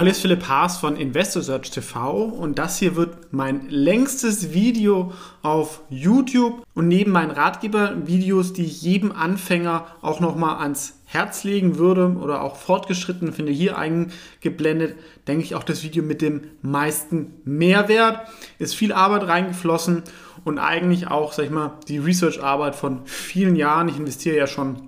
Hallo, ist Philipp Haas von InvestorSearch TV und das hier wird mein längstes Video auf YouTube und neben meinen Ratgeber-Videos, die ich jedem Anfänger auch nochmal ans Herz legen würde oder auch fortgeschritten finde hier eingeblendet, denke ich auch das Video mit dem meisten Mehrwert. Ist viel Arbeit reingeflossen und eigentlich auch, sag ich mal, die Research-Arbeit von vielen Jahren. Ich investiere ja schon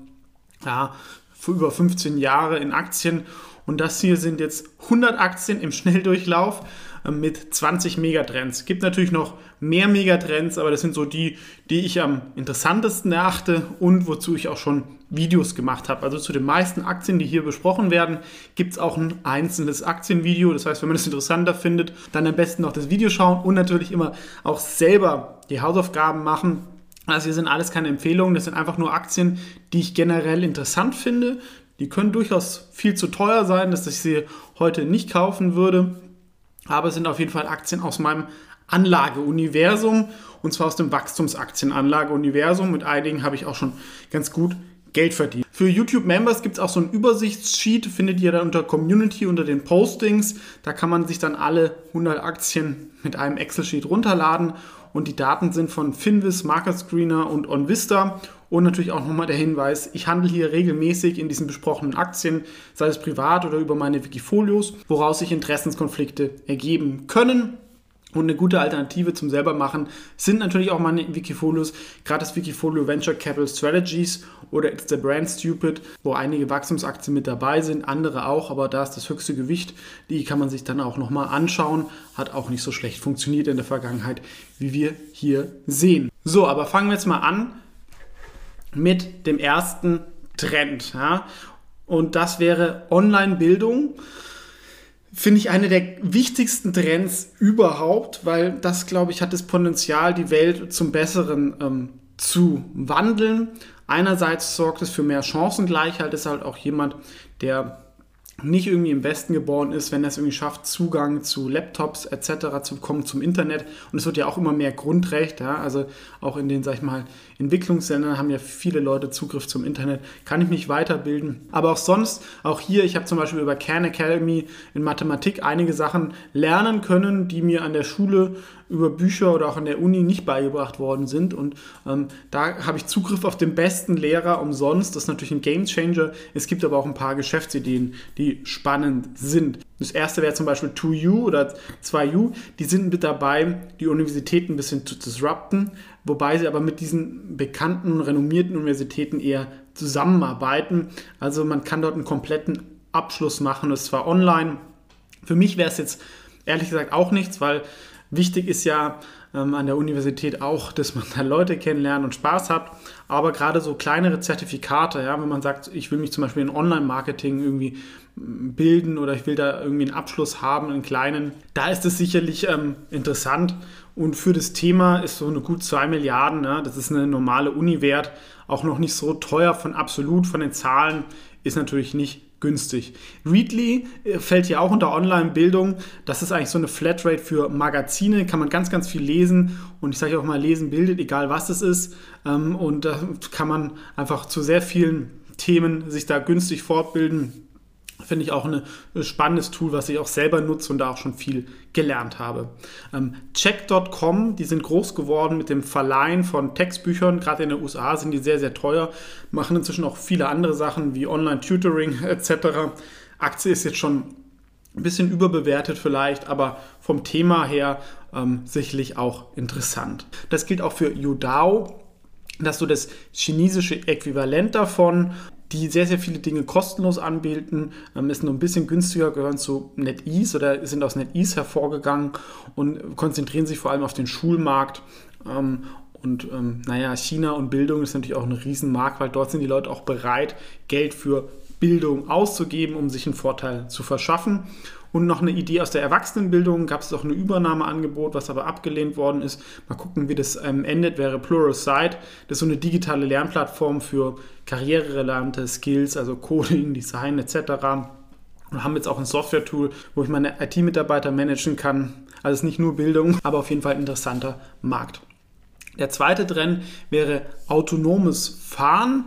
ja, für über 15 Jahre in Aktien und das hier sind jetzt 100 Aktien im Schnelldurchlauf äh, mit 20 Megatrends. Es gibt natürlich noch mehr Megatrends, aber das sind so die, die ich am interessantesten erachte und wozu ich auch schon Videos gemacht habe. Also zu den meisten Aktien, die hier besprochen werden, gibt es auch ein einzelnes Aktienvideo. Das heißt, wenn man das interessanter findet, dann am besten noch das Video schauen und natürlich immer auch selber die Hausaufgaben machen. Also hier sind alles keine Empfehlungen, das sind einfach nur Aktien, die ich generell interessant finde, die können durchaus viel zu teuer sein, dass ich sie heute nicht kaufen würde. Aber es sind auf jeden Fall Aktien aus meinem Anlageuniversum und zwar aus dem Wachstumsaktienanlageuniversum. Mit einigen habe ich auch schon ganz gut Geld verdient. Für YouTube-Members gibt es auch so ein Übersichtssheet, findet ihr dann unter Community, unter den Postings. Da kann man sich dann alle 100 Aktien mit einem Excel-Sheet runterladen und die Daten sind von Finvis, Market Screener und OnVista. Und natürlich auch nochmal der Hinweis, ich handle hier regelmäßig in diesen besprochenen Aktien, sei es privat oder über meine Wikifolios, woraus sich Interessenskonflikte ergeben können. Und eine gute Alternative zum selbermachen sind natürlich auch meine Wikifolios, gerade das Wikifolio Venture Capital Strategies oder It's the Brand Stupid, wo einige Wachstumsaktien mit dabei sind, andere auch, aber da ist das höchste Gewicht. Die kann man sich dann auch nochmal anschauen. Hat auch nicht so schlecht funktioniert in der Vergangenheit, wie wir hier sehen. So, aber fangen wir jetzt mal an mit dem ersten Trend. Ja? Und das wäre Online-Bildung finde ich eine der wichtigsten Trends überhaupt, weil das, glaube ich, hat das Potenzial, die Welt zum Besseren ähm, zu wandeln. Einerseits sorgt es für mehr Chancengleichheit, ist halt auch jemand, der nicht irgendwie im Westen geboren ist, wenn er es irgendwie schafft, Zugang zu Laptops etc. zu bekommen, zum Internet. Und es wird ja auch immer mehr Grundrecht. Ja? Also auch in den, sag ich mal, Entwicklungsländern haben ja viele Leute Zugriff zum Internet. Kann ich mich weiterbilden. Aber auch sonst, auch hier, ich habe zum Beispiel über Khan Academy in Mathematik einige Sachen lernen können, die mir an der Schule über Bücher oder auch an der Uni nicht beigebracht worden sind. Und ähm, da habe ich Zugriff auf den besten Lehrer umsonst. Das ist natürlich ein Game Changer. Es gibt aber auch ein paar Geschäftsideen, die spannend sind. Das erste wäre zum Beispiel 2U oder 2U. Die sind mit dabei, die Universitäten ein bisschen zu disrupten, wobei sie aber mit diesen bekannten, renommierten Universitäten eher zusammenarbeiten. Also man kann dort einen kompletten Abschluss machen, das zwar online. Für mich wäre es jetzt ehrlich gesagt auch nichts, weil Wichtig ist ja ähm, an der Universität auch, dass man da Leute kennenlernt und Spaß hat. Aber gerade so kleinere Zertifikate, ja, wenn man sagt, ich will mich zum Beispiel in Online-Marketing irgendwie mm, bilden oder ich will da irgendwie einen Abschluss haben, einen kleinen, da ist es sicherlich ähm, interessant. Und für das Thema ist so eine gut 2 Milliarden, ja, das ist eine normale Uni-Wert, auch noch nicht so teuer von absolut, von den Zahlen, ist natürlich nicht günstig. Readly äh, fällt ja auch unter Online-Bildung. Das ist eigentlich so eine Flatrate für Magazine, kann man ganz, ganz viel lesen. Und ich sage auch mal, lesen bildet, egal was es ist. Ähm, und da kann man einfach zu sehr vielen Themen sich da günstig fortbilden. Finde ich auch ein spannendes Tool, was ich auch selber nutze und da auch schon viel gelernt habe. Ähm, Check.com, die sind groß geworden mit dem Verleihen von Textbüchern. Gerade in den USA sind die sehr, sehr teuer. Machen inzwischen auch viele andere Sachen wie Online-Tutoring etc. Aktie ist jetzt schon ein bisschen überbewertet vielleicht, aber vom Thema her ähm, sicherlich auch interessant. Das gilt auch für Yudao. Das ist so das chinesische Äquivalent davon die sehr, sehr viele Dinge kostenlos anbieten, ähm, ist nur ein bisschen günstiger, gehören zu NetEase oder sind aus NetEase hervorgegangen und konzentrieren sich vor allem auf den Schulmarkt. Ähm, und ähm, naja, China und Bildung ist natürlich auch ein Riesenmarkt, weil dort sind die Leute auch bereit, Geld für Bildung auszugeben, um sich einen Vorteil zu verschaffen. Und noch eine Idee aus der Erwachsenenbildung gab es auch ein Übernahmeangebot, was aber abgelehnt worden ist. Mal gucken, wie das ähm, endet, wäre Pluralsight. Das ist so eine digitale Lernplattform für karriererelevante Skills, also Coding, Design etc. Und haben jetzt auch ein Software-Tool, wo ich meine IT-Mitarbeiter managen kann. Also es ist nicht nur Bildung, aber auf jeden Fall ein interessanter Markt. Der zweite Trend wäre autonomes Fahren.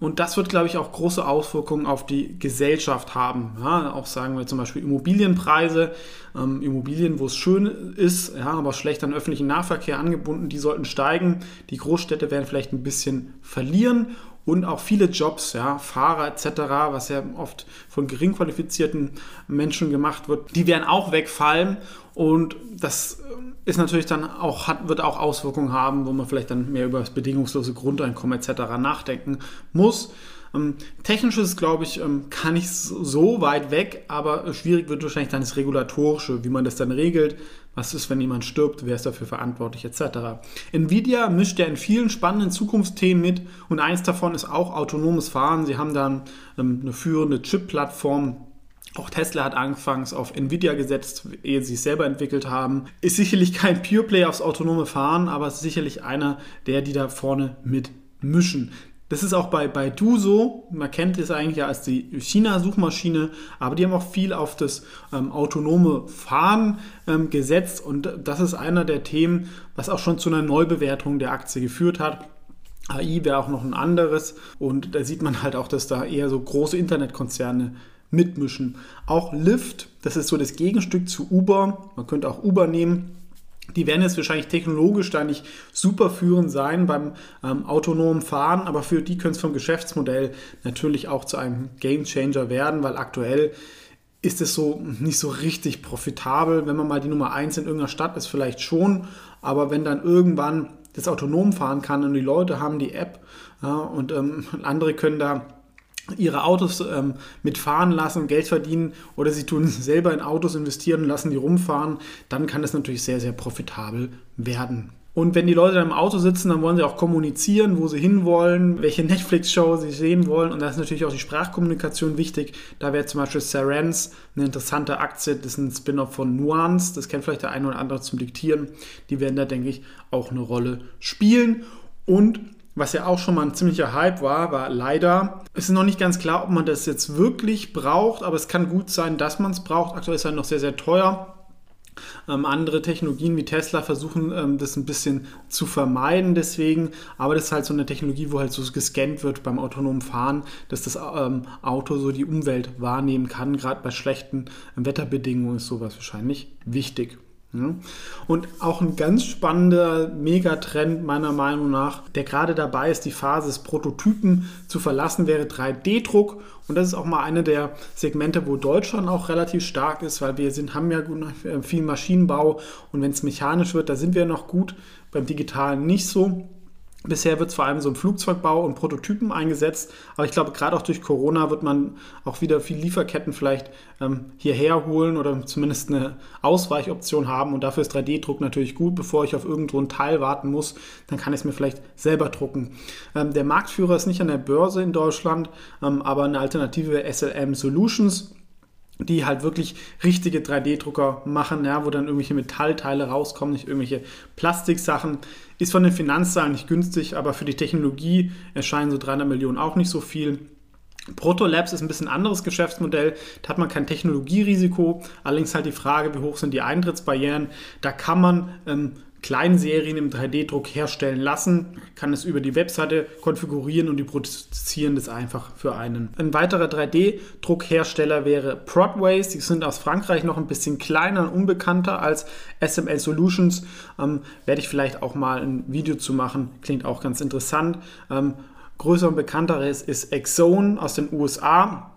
Und das wird, glaube ich, auch große Auswirkungen auf die Gesellschaft haben. Ja, auch sagen wir zum Beispiel Immobilienpreise, ähm, Immobilien, wo es schön ist, ja, aber schlecht an öffentlichen Nahverkehr angebunden, die sollten steigen. Die Großstädte werden vielleicht ein bisschen verlieren und auch viele Jobs, ja, Fahrer etc., was ja oft von gering qualifizierten Menschen gemacht wird, die werden auch wegfallen und das ist natürlich dann auch, hat, wird auch Auswirkungen haben, wo man vielleicht dann mehr über das bedingungslose Grundeinkommen etc. nachdenken muss. Ähm, technisch ist, glaube ich, ähm, kann ich so weit weg, aber schwierig wird wahrscheinlich dann das Regulatorische, wie man das dann regelt. Was ist, wenn jemand stirbt? Wer ist dafür verantwortlich, etc. Nvidia mischt ja in vielen spannenden Zukunftsthemen mit und eins davon ist auch autonomes Fahren. Sie haben dann ähm, eine führende Chip-Plattform auch Tesla hat anfangs auf Nvidia gesetzt, ehe sie es selber entwickelt haben. Ist sicherlich kein Pure Play aufs autonome Fahren, aber ist sicherlich einer der, die da vorne mitmischen. Das ist auch bei Baidu so. Man kennt es eigentlich ja als die China-Suchmaschine, aber die haben auch viel auf das ähm, autonome Fahren ähm, gesetzt und das ist einer der Themen, was auch schon zu einer Neubewertung der Aktie geführt hat. AI wäre auch noch ein anderes und da sieht man halt auch, dass da eher so große Internetkonzerne mitmischen. Auch Lyft, das ist so das Gegenstück zu Uber. Man könnte auch Uber nehmen die werden jetzt wahrscheinlich technologisch da nicht super führend sein beim ähm, autonomen Fahren, aber für die könnte es vom Geschäftsmodell natürlich auch zu einem Game Changer werden, weil aktuell ist es so nicht so richtig profitabel. Wenn man mal die Nummer 1 in irgendeiner Stadt ist, vielleicht schon, aber wenn dann irgendwann das autonom fahren kann und die Leute haben die App ja, und ähm, andere können da ihre Autos ähm, mitfahren lassen, Geld verdienen oder sie tun selber in Autos investieren und lassen die rumfahren, dann kann das natürlich sehr, sehr profitabel werden. Und wenn die Leute dann im Auto sitzen, dann wollen sie auch kommunizieren, wo sie hinwollen, welche Netflix-Show sie sehen wollen. Und da ist natürlich auch die Sprachkommunikation wichtig. Da wäre zum Beispiel Sarens eine interessante Aktie. Das ist ein Spin-off von Nuance. Das kennt vielleicht der eine oder andere zum Diktieren. Die werden da, denke ich, auch eine Rolle spielen. Und was ja auch schon mal ein ziemlicher Hype war, war leider, es ist noch nicht ganz klar, ob man das jetzt wirklich braucht, aber es kann gut sein, dass man es braucht. Aktuell ist es halt noch sehr, sehr teuer. Ähm, andere Technologien wie Tesla versuchen ähm, das ein bisschen zu vermeiden deswegen, aber das ist halt so eine Technologie, wo halt so gescannt wird beim autonomen Fahren, dass das ähm, Auto so die Umwelt wahrnehmen kann. Gerade bei schlechten Wetterbedingungen ist sowas wahrscheinlich wichtig. Und auch ein ganz spannender Megatrend meiner Meinung nach, der gerade dabei ist, die Phase des Prototypen zu verlassen, wäre 3D-Druck. Und das ist auch mal eine der Segmente, wo Deutschland auch relativ stark ist, weil wir sind, haben ja viel Maschinenbau und wenn es mechanisch wird, da sind wir noch gut, beim Digitalen nicht so. Bisher wird es vor allem so im Flugzeugbau und Prototypen eingesetzt, aber ich glaube, gerade auch durch Corona wird man auch wieder viel Lieferketten vielleicht ähm, hierher holen oder zumindest eine Ausweichoption haben und dafür ist 3D-Druck natürlich gut. Bevor ich auf irgendwo ein Teil warten muss, dann kann ich es mir vielleicht selber drucken. Ähm, der Marktführer ist nicht an der Börse in Deutschland, ähm, aber eine Alternative SLM Solutions die halt wirklich richtige 3D-Drucker machen, ja, wo dann irgendwelche Metallteile rauskommen, nicht irgendwelche Plastiksachen. Ist von den Finanzzahlen nicht günstig, aber für die Technologie erscheinen so 300 Millionen auch nicht so viel. Protolabs ist ein bisschen anderes Geschäftsmodell. Da hat man kein Technologierisiko. Allerdings halt die Frage, wie hoch sind die Eintrittsbarrieren. Da kann man ähm, Kleinserien im 3D-Druck herstellen lassen, kann es über die Webseite konfigurieren und die produzieren das einfach für einen. Ein weiterer 3D-Druckhersteller wäre Prodways. Die sind aus Frankreich noch ein bisschen kleiner und unbekannter als SML Solutions. Ähm, werde ich vielleicht auch mal ein Video zu machen. Klingt auch ganz interessant. Ähm, größer und bekannter ist, ist Exone aus den USA.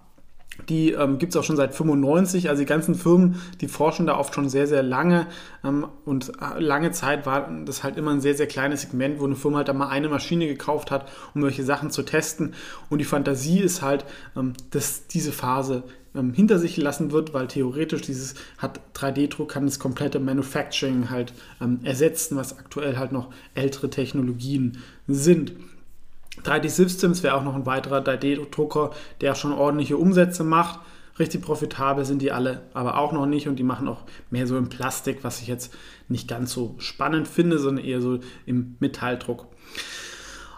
Die ähm, gibt es auch schon seit 95. Also die ganzen Firmen, die forschen da oft schon sehr, sehr lange. Ähm, und äh, lange Zeit war das halt immer ein sehr, sehr kleines Segment, wo eine Firma halt einmal eine Maschine gekauft hat, um solche Sachen zu testen. Und die Fantasie ist halt, ähm, dass diese Phase ähm, hinter sich gelassen wird, weil theoretisch dieses hat 3D-Druck kann das komplette Manufacturing halt ähm, ersetzen, was aktuell halt noch ältere Technologien sind. 3D Systems wäre auch noch ein weiterer 3D-Drucker, der schon ordentliche Umsätze macht. Richtig profitabel sind die alle aber auch noch nicht und die machen auch mehr so im Plastik, was ich jetzt nicht ganz so spannend finde, sondern eher so im Metalldruck.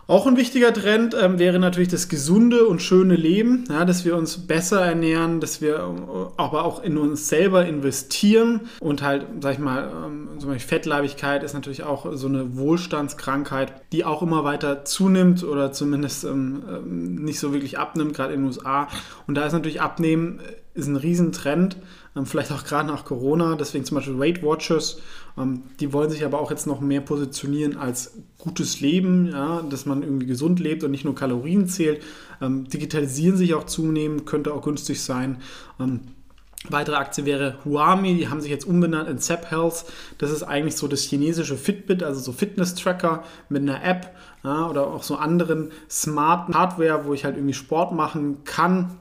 Auch ein wichtiger Trend ähm, wäre natürlich das gesunde und schöne Leben, ja, dass wir uns besser ernähren, dass wir äh, aber auch in uns selber investieren und halt, sag ich mal, ähm, zum Beispiel Fettleibigkeit ist natürlich auch so eine Wohlstandskrankheit, die auch immer weiter zunimmt oder zumindest ähm, ähm nicht so wirklich abnimmt, gerade in den USA. Und da ist natürlich Abnehmen äh, ist ein Riesentrend. Ähm, vielleicht auch gerade nach Corona. Deswegen zum Beispiel Weight Watchers, die wollen sich aber auch jetzt noch mehr positionieren als gutes Leben, ja, dass man irgendwie gesund lebt und nicht nur Kalorien zählt. Ähm, digitalisieren sich auch zunehmend, könnte auch günstig sein. Weitere Aktie wäre Huami, die haben sich jetzt umbenannt in Zap Health. Das ist eigentlich so das chinesische Fitbit, also so Fitness-Tracker mit einer App ja, oder auch so anderen smarten Hardware, wo ich halt irgendwie Sport machen kann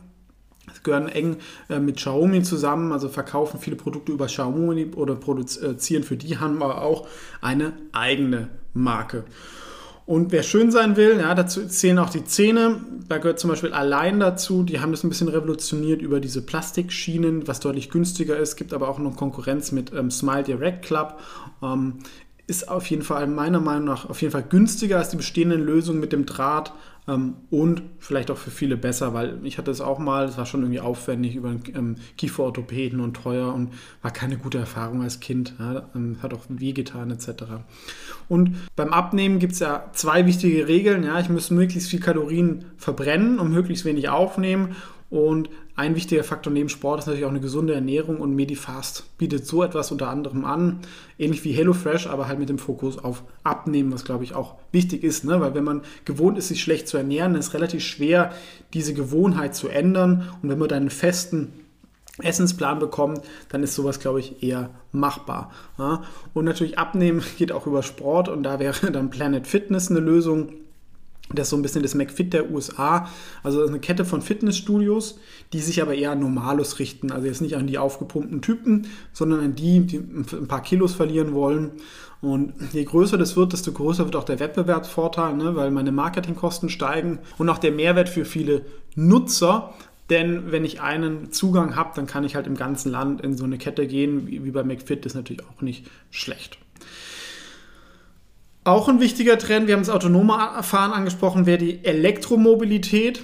gehören eng äh, mit Xiaomi zusammen, also verkaufen viele Produkte über Xiaomi oder produzieren für die, haben aber auch eine eigene Marke. Und wer schön sein will, ja, dazu zählen auch die Zähne. Da gehört zum Beispiel allein dazu. Die haben das ein bisschen revolutioniert über diese Plastikschienen, was deutlich günstiger ist. Gibt aber auch noch Konkurrenz mit ähm, Smile Direct Club. Ähm, ist auf jeden Fall meiner Meinung nach auf jeden Fall günstiger als die bestehenden Lösungen mit dem Draht ähm, und vielleicht auch für viele besser, weil ich hatte es auch mal, es war schon irgendwie aufwendig über ähm, Kieferorthopäden und teuer und war keine gute Erfahrung als Kind. Ja, ähm, hat auch wehgetan etc. Und beim Abnehmen gibt es ja zwei wichtige Regeln. Ja, ich muss möglichst viel Kalorien verbrennen und möglichst wenig aufnehmen und ein wichtiger Faktor neben Sport ist natürlich auch eine gesunde Ernährung und Medifast bietet so etwas unter anderem an, ähnlich wie HelloFresh, aber halt mit dem Fokus auf Abnehmen, was glaube ich auch wichtig ist, ne? weil wenn man gewohnt ist, sich schlecht zu ernähren, ist es relativ schwer, diese Gewohnheit zu ändern und wenn man dann einen festen Essensplan bekommt, dann ist sowas, glaube ich, eher machbar. Ja? Und natürlich Abnehmen geht auch über Sport und da wäre dann Planet Fitness eine Lösung das ist so ein bisschen das McFit der USA. Also eine Kette von Fitnessstudios, die sich aber eher an Normalos richten. Also jetzt nicht an die aufgepumpten Typen, sondern an die, die ein paar Kilos verlieren wollen. Und je größer das wird, desto größer wird auch der Wettbewerbsvorteil, ne? weil meine Marketingkosten steigen und auch der Mehrwert für viele Nutzer. Denn wenn ich einen Zugang habe, dann kann ich halt im ganzen Land in so eine Kette gehen, wie bei McFit, das ist natürlich auch nicht schlecht. Auch ein wichtiger Trend, wir haben das autonome Fahren angesprochen, wäre die Elektromobilität.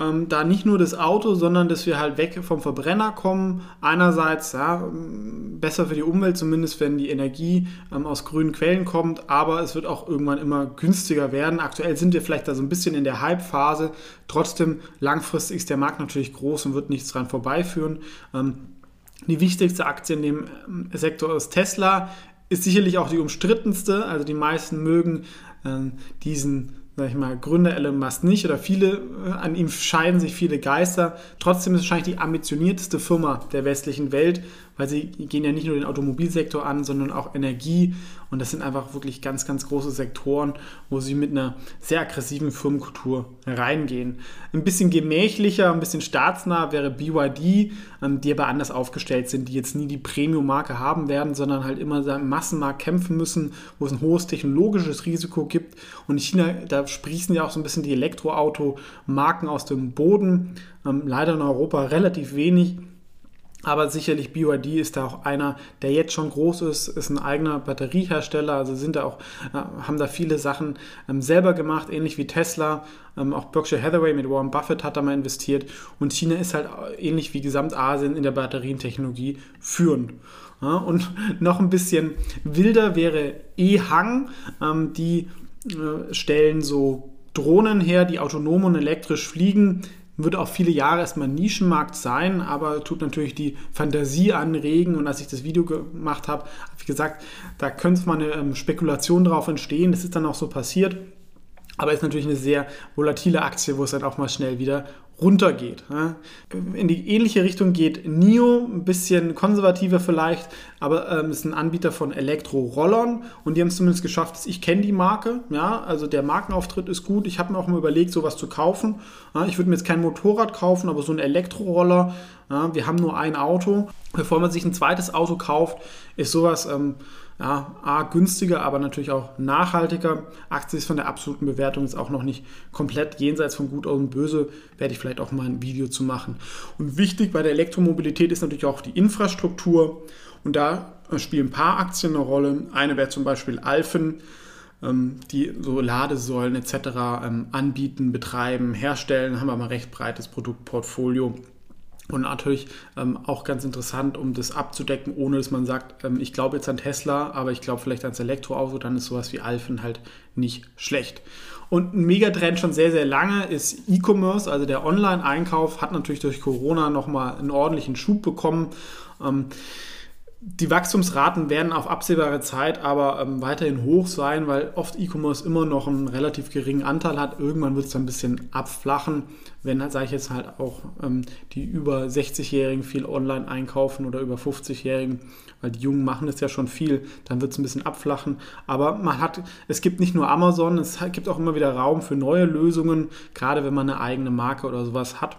Ähm, da nicht nur das Auto, sondern dass wir halt weg vom Verbrenner kommen. Einerseits ja, besser für die Umwelt, zumindest wenn die Energie ähm, aus grünen Quellen kommt, aber es wird auch irgendwann immer günstiger werden. Aktuell sind wir vielleicht da so ein bisschen in der Hype-Phase. Trotzdem langfristig ist der Markt natürlich groß und wird nichts dran vorbeiführen. Ähm, die wichtigste Aktie in dem ähm, Sektor ist Tesla ist sicherlich auch die umstrittenste. Also die meisten mögen äh, diesen sag ich mal, Gründer Elon Musk nicht oder viele, äh, an ihm scheiden sich viele Geister. Trotzdem ist es wahrscheinlich die ambitionierteste Firma der westlichen Welt, weil sie gehen ja nicht nur den Automobilsektor an, sondern auch Energie. Und das sind einfach wirklich ganz, ganz große Sektoren, wo sie mit einer sehr aggressiven Firmenkultur reingehen. Ein bisschen gemächlicher, ein bisschen staatsnah wäre BYD, die aber anders aufgestellt sind, die jetzt nie die Premium-Marke haben werden, sondern halt immer im Massenmarkt kämpfen müssen, wo es ein hohes technologisches Risiko gibt. Und in China, da sprießen ja auch so ein bisschen die Elektroauto-Marken aus dem Boden. Ähm, leider in Europa relativ wenig. Aber sicherlich BYD ist da auch einer, der jetzt schon groß ist, ist ein eigener Batteriehersteller, also sind da auch, äh, haben da viele Sachen ähm, selber gemacht, ähnlich wie Tesla. Ähm, auch Berkshire Hathaway mit Warren Buffett hat da mal investiert. Und China ist halt ähnlich wie Gesamtasien in der Batterientechnologie führend. Und noch ein bisschen wilder wäre E-Hang. Ähm, die äh, stellen so Drohnen her, die autonom und elektrisch fliegen wird auch viele Jahre erstmal ein Nischenmarkt sein, aber tut natürlich die Fantasie anregen. Und als ich das Video gemacht habe, habe ich gesagt, da könnte mal eine ähm, Spekulation drauf entstehen. Das ist dann auch so passiert. Aber ist natürlich eine sehr volatile Aktie, wo es dann auch mal schnell wieder runtergeht. In die ähnliche Richtung geht NIO, ein bisschen konservativer vielleicht, aber ähm, ist ein Anbieter von Elektro-Rollern und die haben es zumindest geschafft, ich kenne die Marke. Ja, also der Markenauftritt ist gut. Ich habe mir auch mal überlegt, sowas zu kaufen. Ja, ich würde mir jetzt kein Motorrad kaufen, aber so ein Elektroroller. Ja, wir haben nur ein Auto. Bevor man sich ein zweites Auto kauft, ist sowas ähm, ja, A, günstiger, aber natürlich auch nachhaltiger. Aktie ist von der absoluten Bewertung jetzt auch noch nicht komplett jenseits von Gut und Böse. Werde ich vielleicht auch mal ein Video zu machen. Und wichtig bei der Elektromobilität ist natürlich auch die Infrastruktur. Und da spielen ein paar Aktien eine Rolle. Eine wäre zum Beispiel Alphen, ähm, die so Ladesäulen etc. Ähm, anbieten, betreiben, herstellen. Haben wir mal recht breites Produktportfolio. Und natürlich ähm, auch ganz interessant, um das abzudecken, ohne dass man sagt, ähm, ich glaube jetzt an Tesla, aber ich glaube vielleicht ans Elektroauto, dann ist sowas wie Alphen halt nicht schlecht. Und ein Megatrend schon sehr, sehr lange ist E-Commerce, also der Online-Einkauf hat natürlich durch Corona nochmal einen ordentlichen Schub bekommen. Ähm, die Wachstumsraten werden auf absehbare Zeit aber ähm, weiterhin hoch sein, weil oft E-Commerce immer noch einen relativ geringen Anteil hat. Irgendwann wird es ein bisschen abflachen, wenn, sage ich jetzt halt auch, ähm, die über 60-Jährigen viel online einkaufen oder über 50-Jährigen, weil die Jungen machen das ja schon viel, dann wird es ein bisschen abflachen. Aber man hat, es gibt nicht nur Amazon, es gibt auch immer wieder Raum für neue Lösungen, gerade wenn man eine eigene Marke oder sowas hat.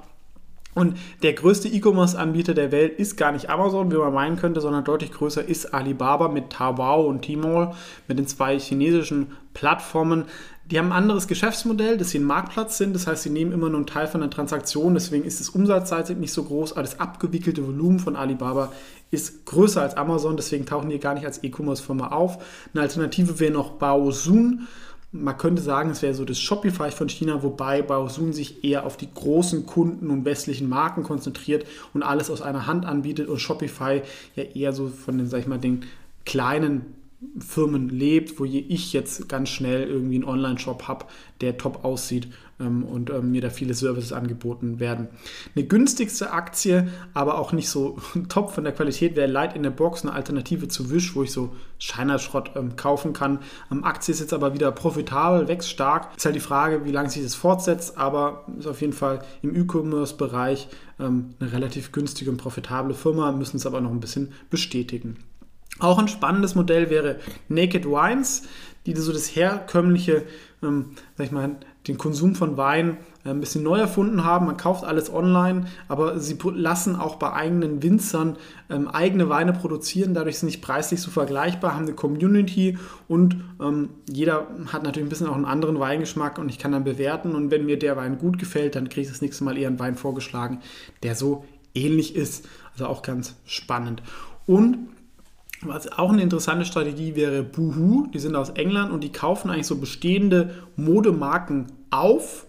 Und der größte E-Commerce-Anbieter der Welt ist gar nicht Amazon, wie man meinen könnte, sondern deutlich größer ist Alibaba mit Taobao und Tmall, mit den zwei chinesischen Plattformen. Die haben ein anderes Geschäftsmodell, dass sie ein Marktplatz sind. Das heißt, sie nehmen immer nur einen Teil von der Transaktion. Deswegen ist das umsatzseitig nicht so groß, aber das abgewickelte Volumen von Alibaba ist größer als Amazon. Deswegen tauchen die gar nicht als E-Commerce-Firma auf. Eine Alternative wäre noch Baozun man könnte sagen, es wäre so das Shopify von China, wobei Baozun sich eher auf die großen Kunden und westlichen Marken konzentriert und alles aus einer Hand anbietet und Shopify ja eher so von den, sag ich mal, den kleinen Firmen lebt, wo ich jetzt ganz schnell irgendwie einen Online-Shop habe, der top aussieht und ähm, mir da viele Services angeboten werden. Eine günstigste Aktie, aber auch nicht so top von der Qualität, wäre Light in the Box, eine Alternative zu Wish, wo ich so Scheinerschrott ähm, kaufen kann. Ähm, Aktie ist jetzt aber wieder profitabel, wächst stark. Ist halt die Frage, wie lange sich das fortsetzt, aber ist auf jeden Fall im E-Commerce-Bereich ähm, eine relativ günstige und profitable Firma, müssen es aber noch ein bisschen bestätigen. Auch ein spannendes Modell wäre Naked Wines, die so das herkömmliche, ähm, sag ich mal, den Konsum von Wein äh, ein bisschen neu erfunden haben. Man kauft alles online, aber sie lassen auch bei eigenen Winzern ähm, eigene Weine produzieren. Dadurch sind sie nicht preislich so vergleichbar, haben eine Community und ähm, jeder hat natürlich ein bisschen auch einen anderen Weingeschmack und ich kann dann bewerten. Und wenn mir der Wein gut gefällt, dann kriege ich das nächste Mal eher einen Wein vorgeschlagen, der so ähnlich ist. Also auch ganz spannend. Und was auch eine interessante Strategie wäre Boohoo. Die sind aus England und die kaufen eigentlich so bestehende Modemarken auf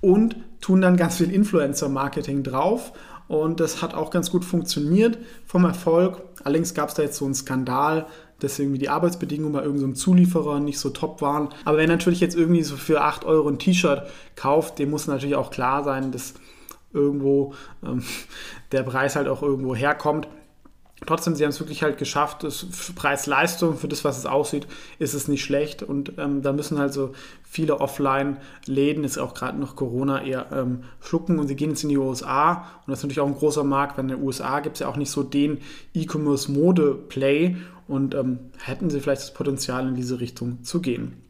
und tun dann ganz viel Influencer-Marketing drauf. Und das hat auch ganz gut funktioniert vom Erfolg. Allerdings gab es da jetzt so einen Skandal, dass irgendwie die Arbeitsbedingungen bei irgendeinem so Zulieferer nicht so top waren. Aber wer natürlich jetzt irgendwie so für 8 Euro ein T-Shirt kauft, dem muss natürlich auch klar sein, dass irgendwo ähm, der Preis halt auch irgendwo herkommt. Trotzdem, sie haben es wirklich halt geschafft. Preis-Leistung für das, was es aussieht, ist es nicht schlecht. Und ähm, da müssen halt so viele Offline-Läden, ist auch gerade noch Corona, eher ähm, schlucken. Und sie gehen jetzt in die USA. Und das ist natürlich auch ein großer Markt, weil in den USA gibt es ja auch nicht so den E-Commerce-Mode-Play. Und ähm, hätten sie vielleicht das Potenzial, in diese Richtung zu gehen.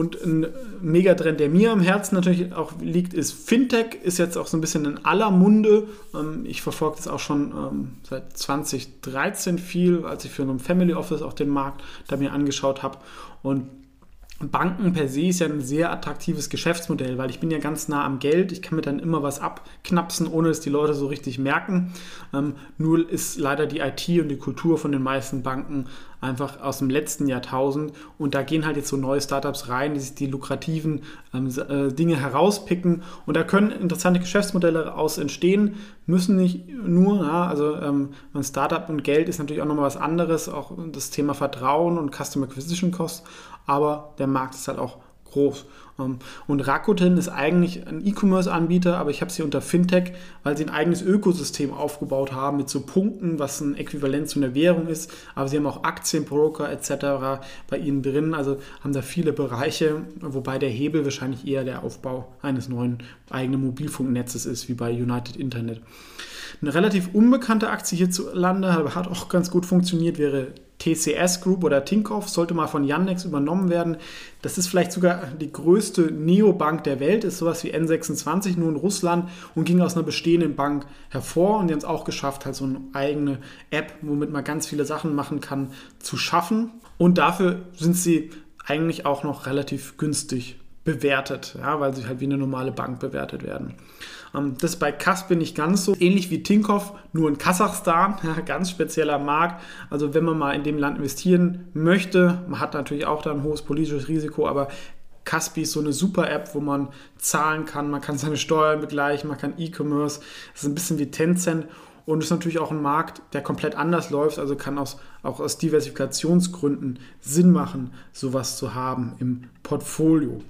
Und ein Megatrend, der mir am Herzen natürlich auch liegt, ist Fintech, ist jetzt auch so ein bisschen in aller Munde. Ähm, ich verfolge das auch schon ähm, seit 2013 viel, als ich für ein Family Office auch den Markt da mir angeschaut habe. Und Banken per se ist ja ein sehr attraktives Geschäftsmodell, weil ich bin ja ganz nah am Geld. Ich kann mir dann immer was abknapsen, ohne dass die Leute so richtig merken. Ähm, nur ist leider die IT und die Kultur von den meisten Banken einfach aus dem letzten Jahrtausend. Und da gehen halt jetzt so neue Startups rein, die sich die lukrativen ähm, äh, Dinge herauspicken. Und da können interessante Geschäftsmodelle aus entstehen, müssen nicht nur, ja, also ähm, ein Startup und Geld ist natürlich auch nochmal was anderes, auch das Thema Vertrauen und Customer Acquisition Cost aber der Markt ist halt auch groß. Ähm, und Rakuten ist eigentlich ein E-Commerce-Anbieter, aber ich habe sie unter Fintech, weil sie ein eigenes Ökosystem aufgebaut haben mit so Punkten, was ein Äquivalent zu einer Währung ist. Aber sie haben auch Aktienbroker etc. bei ihnen drin, also haben da viele Bereiche, wobei der Hebel wahrscheinlich eher der Aufbau eines neuen eigenen Mobilfunknetzes ist, wie bei United Internet. Eine relativ unbekannte Aktie hierzulande, aber hat auch ganz gut funktioniert, wäre TCS Group oder Tinkoff, sollte mal von Yandex übernommen werden. Das ist vielleicht sogar die größte Neobank der Welt, ist sowas wie N26 nur in Russland und ging aus einer bestehenden Bank hervor und die haben es auch geschafft, halt so eine eigene App, womit man ganz viele Sachen machen kann, zu schaffen. Und dafür sind sie eigentlich auch noch relativ günstig bewertet, ja, weil sie halt wie eine normale Bank bewertet werden. Ähm, das ist bei Kaspe nicht ganz so. Ähnlich wie Tinkoff, nur in Kasachstan. Ja, ganz spezieller Markt. Also wenn man mal in dem Land investieren möchte, man hat natürlich auch da ein hohes politisches Risiko, aber Kaspi ist so eine super App, wo man zahlen kann, man kann seine Steuern begleichen, man kann E-Commerce. Das ist ein bisschen wie Tencent und ist natürlich auch ein Markt, der komplett anders läuft, also kann aus, auch aus Diversifikationsgründen Sinn machen, sowas zu haben im Portfolio.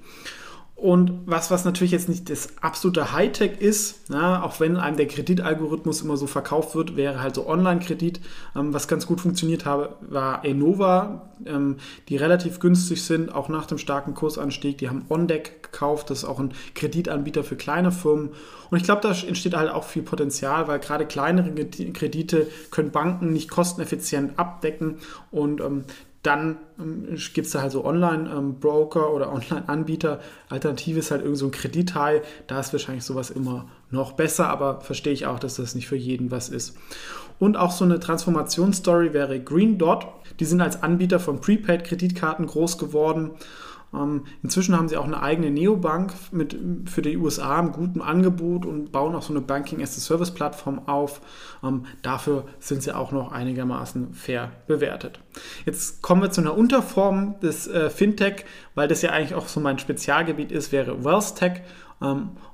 Und was, was natürlich jetzt nicht das absolute Hightech ist, na, auch wenn einem der Kreditalgorithmus immer so verkauft wird, wäre halt so Online-Kredit. Ähm, was ganz gut funktioniert habe, war Enova, ähm, die relativ günstig sind, auch nach dem starken Kursanstieg. Die haben OnDeck gekauft, das ist auch ein Kreditanbieter für kleine Firmen. Und ich glaube, da entsteht halt auch viel Potenzial, weil gerade kleinere Kredite können Banken nicht kosteneffizient abdecken und ähm, dann ähm, gibt es da halt so Online-Broker ähm, oder Online-Anbieter. Alternative ist halt irgend so ein Kredithai. Da ist wahrscheinlich sowas immer noch besser, aber verstehe ich auch, dass das nicht für jeden was ist. Und auch so eine Transformationsstory wäre Green Dot. Die sind als Anbieter von Prepaid-Kreditkarten groß geworden inzwischen haben sie auch eine eigene Neobank mit, für die USA im guten Angebot und bauen auch so eine Banking-as-a-Service-Plattform auf. Ähm, dafür sind sie auch noch einigermaßen fair bewertet. Jetzt kommen wir zu einer Unterform des äh, Fintech, weil das ja eigentlich auch so mein Spezialgebiet ist, wäre Wealth Tech. Ähm,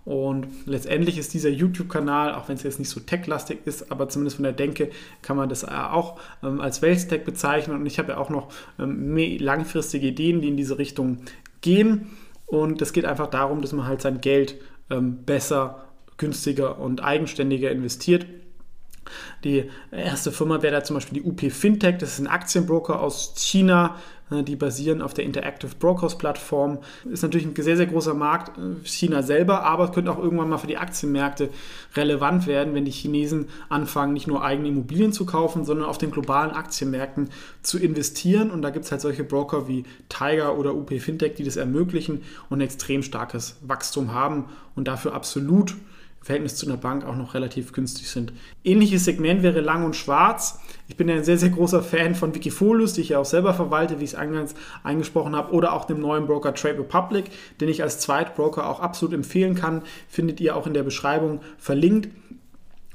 und letztendlich ist dieser YouTube-Kanal, auch wenn es jetzt nicht so tech-lastig ist, aber zumindest von der Denke kann man das äh, auch ähm, als Wealth-Tech bezeichnen. Und ich habe ja auch noch ähm, langfristige Ideen, die in diese Richtung gehen. Und es geht einfach darum, dass man halt sein Geld besser, günstiger und eigenständiger investiert. Die erste Firma wäre da zum Beispiel die UP Fintech, das ist ein Aktienbroker aus China, äh, die basieren auf der Interactive Brokers Plattform. Ist natürlich ein sehr, sehr großer Markt, äh, China selber, aber könnte auch irgendwann mal für die Aktienmärkte relevant werden, wenn die Chinesen anfangen, nicht nur eigene Immobilien zu kaufen, sondern auf den globalen Aktienmärkten zu investieren. Und da gibt es halt solche Broker wie Tiger oder UP Fintech, die das ermöglichen und extrem starkes Wachstum haben und dafür absolut Verhältnis zu einer Bank auch noch relativ günstig sind. Ähnliches Segment wäre Lang und Schwarz. Ich bin ja ein sehr, sehr großer Fan von Wikifolius, die ich ja auch selber verwalte, wie ich es eingangs eingesprochen habe, oder auch dem neuen Broker Trade Republic, den ich als Zweitbroker auch absolut empfehlen kann. Findet ihr auch in der Beschreibung verlinkt.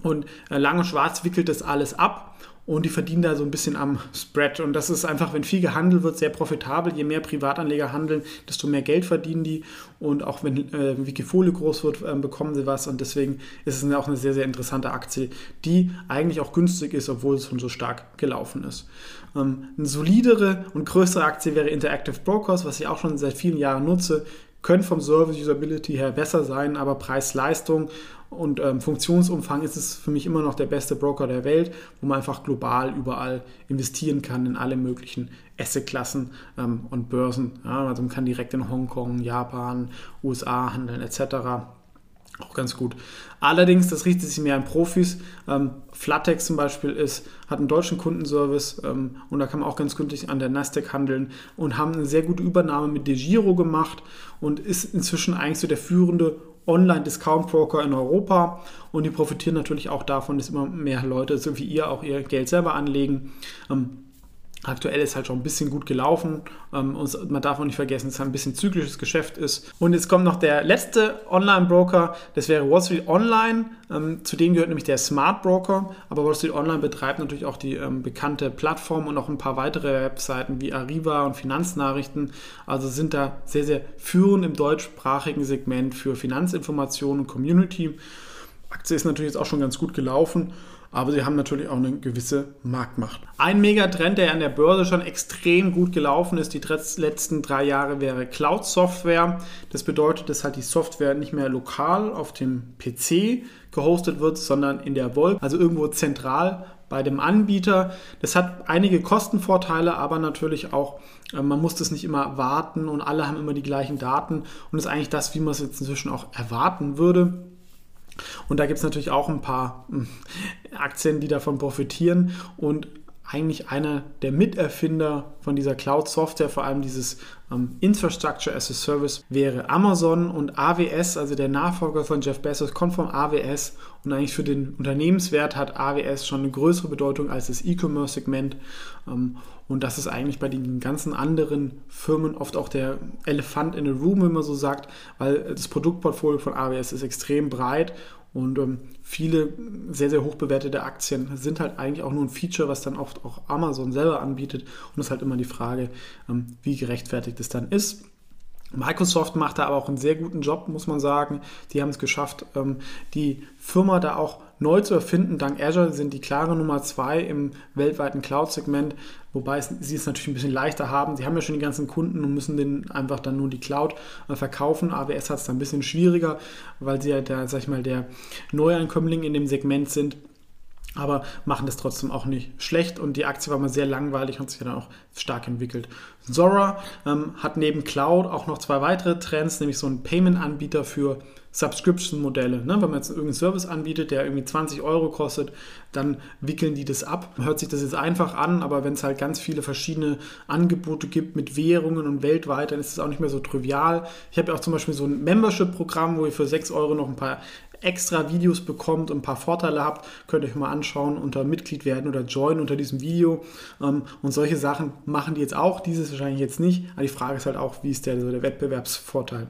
Und äh, Lang und Schwarz wickelt das alles ab und die verdienen da so ein bisschen am Spread. Und das ist einfach, wenn viel gehandelt wird, sehr profitabel. Je mehr Privatanleger handeln, desto mehr Geld verdienen die. Und auch wenn äh, Wikifolie groß wird, äh, bekommen sie was. Und deswegen ist es auch eine sehr, sehr interessante Aktie, die eigentlich auch günstig ist, obwohl es schon so stark gelaufen ist. Ähm, eine solidere und größere Aktie wäre Interactive Brokers, was ich auch schon seit vielen Jahren nutze können vom Service Usability her besser sein, aber Preis-Leistung und ähm, Funktionsumfang ist es für mich immer noch der beste Broker der Welt, wo man einfach global überall investieren kann in alle möglichen Assetklassen ähm, und Börsen. Ja, also man kann direkt in Hongkong, Japan, USA handeln etc. Auch ganz gut. Allerdings, das richtet sich mehr an Profis. Ähm, Flatex zum Beispiel ist, hat einen deutschen Kundenservice ähm, und da kann man auch ganz günstig an der Nasdaq handeln und haben eine sehr gute Übernahme mit DeGiro gemacht und ist inzwischen eigentlich so der führende Online-Discount-Broker in Europa und die profitieren natürlich auch davon, dass immer mehr Leute, so wie ihr, auch ihr Geld selber anlegen. Ähm, Aktuell ist halt schon ein bisschen gut gelaufen ähm, und man darf auch nicht vergessen, dass es ein bisschen zyklisches Geschäft ist. Und jetzt kommt noch der letzte Online-Broker, das wäre Wall Street Online. Ähm, zu dem gehört nämlich der Smart Broker, aber Wall Street Online betreibt natürlich auch die ähm, bekannte Plattform und auch ein paar weitere Webseiten wie Arriva und Finanznachrichten. Also sind da sehr, sehr führend im deutschsprachigen Segment für Finanzinformationen und Community. Aktie ist natürlich jetzt auch schon ganz gut gelaufen, aber sie haben natürlich auch eine gewisse Marktmacht. Ein Megatrend, der an der Börse schon extrem gut gelaufen ist, die letzten drei Jahre, wäre Cloud-Software. Das bedeutet, dass halt die Software nicht mehr lokal auf dem PC gehostet wird, sondern in der Wolke, also irgendwo zentral bei dem Anbieter. Das hat einige Kostenvorteile, aber natürlich auch, äh, man muss das nicht immer warten und alle haben immer die gleichen Daten und ist eigentlich das, wie man es jetzt inzwischen auch erwarten würde. Und da gibt es natürlich auch ein paar hm, Aktien, die davon profitieren. Und eigentlich einer der Miterfinder von dieser Cloud-Software, vor allem dieses ähm, Infrastructure as a Service, wäre Amazon und AWS, also der Nachfolger von Jeff Bezos, kommt vom AWS und eigentlich für den Unternehmenswert hat AWS schon eine größere Bedeutung als das E-Commerce-Segment. Ähm, und das ist eigentlich bei den ganzen anderen Firmen oft auch der Elefant in the Room, wenn man so sagt, weil das Produktportfolio von AWS ist extrem breit und ähm, viele sehr, sehr hoch bewertete Aktien sind halt eigentlich auch nur ein Feature, was dann oft auch Amazon selber anbietet. Und es ist halt immer die Frage, ähm, wie gerechtfertigt es dann ist. Microsoft macht da aber auch einen sehr guten Job, muss man sagen. Die haben es geschafft, ähm, die Firma da auch neu zu erfinden. Dank Azure sind die klare Nummer zwei im weltweiten Cloud-Segment, wobei sie es natürlich ein bisschen leichter haben. Sie haben ja schon die ganzen Kunden und müssen denen einfach dann nur die Cloud äh, verkaufen. AWS hat es dann ein bisschen schwieriger, weil sie ja der, sag ich mal, der Neuankömmling in dem Segment sind aber machen das trotzdem auch nicht schlecht und die Aktie war mal sehr langweilig und sich dann auch stark entwickelt. Zora ähm, hat neben Cloud auch noch zwei weitere Trends, nämlich so einen Payment-Anbieter für Subscription-Modelle. Ne? Wenn man jetzt irgendeinen Service anbietet, der irgendwie 20 Euro kostet, dann wickeln die das ab. Hört sich das jetzt einfach an, aber wenn es halt ganz viele verschiedene Angebote gibt mit Währungen und weltweit, dann ist es auch nicht mehr so trivial. Ich habe ja auch zum Beispiel so ein Membership-Programm, wo ihr für 6 Euro noch ein paar extra Videos bekommt und ein paar Vorteile habt, könnt ihr euch mal anschauen unter Mitglied werden oder Join unter diesem Video. Ähm, und solche Sachen machen die jetzt auch, dieses wahrscheinlich jetzt nicht. Aber die Frage ist halt auch, wie ist der, so der Wettbewerbsvorteil?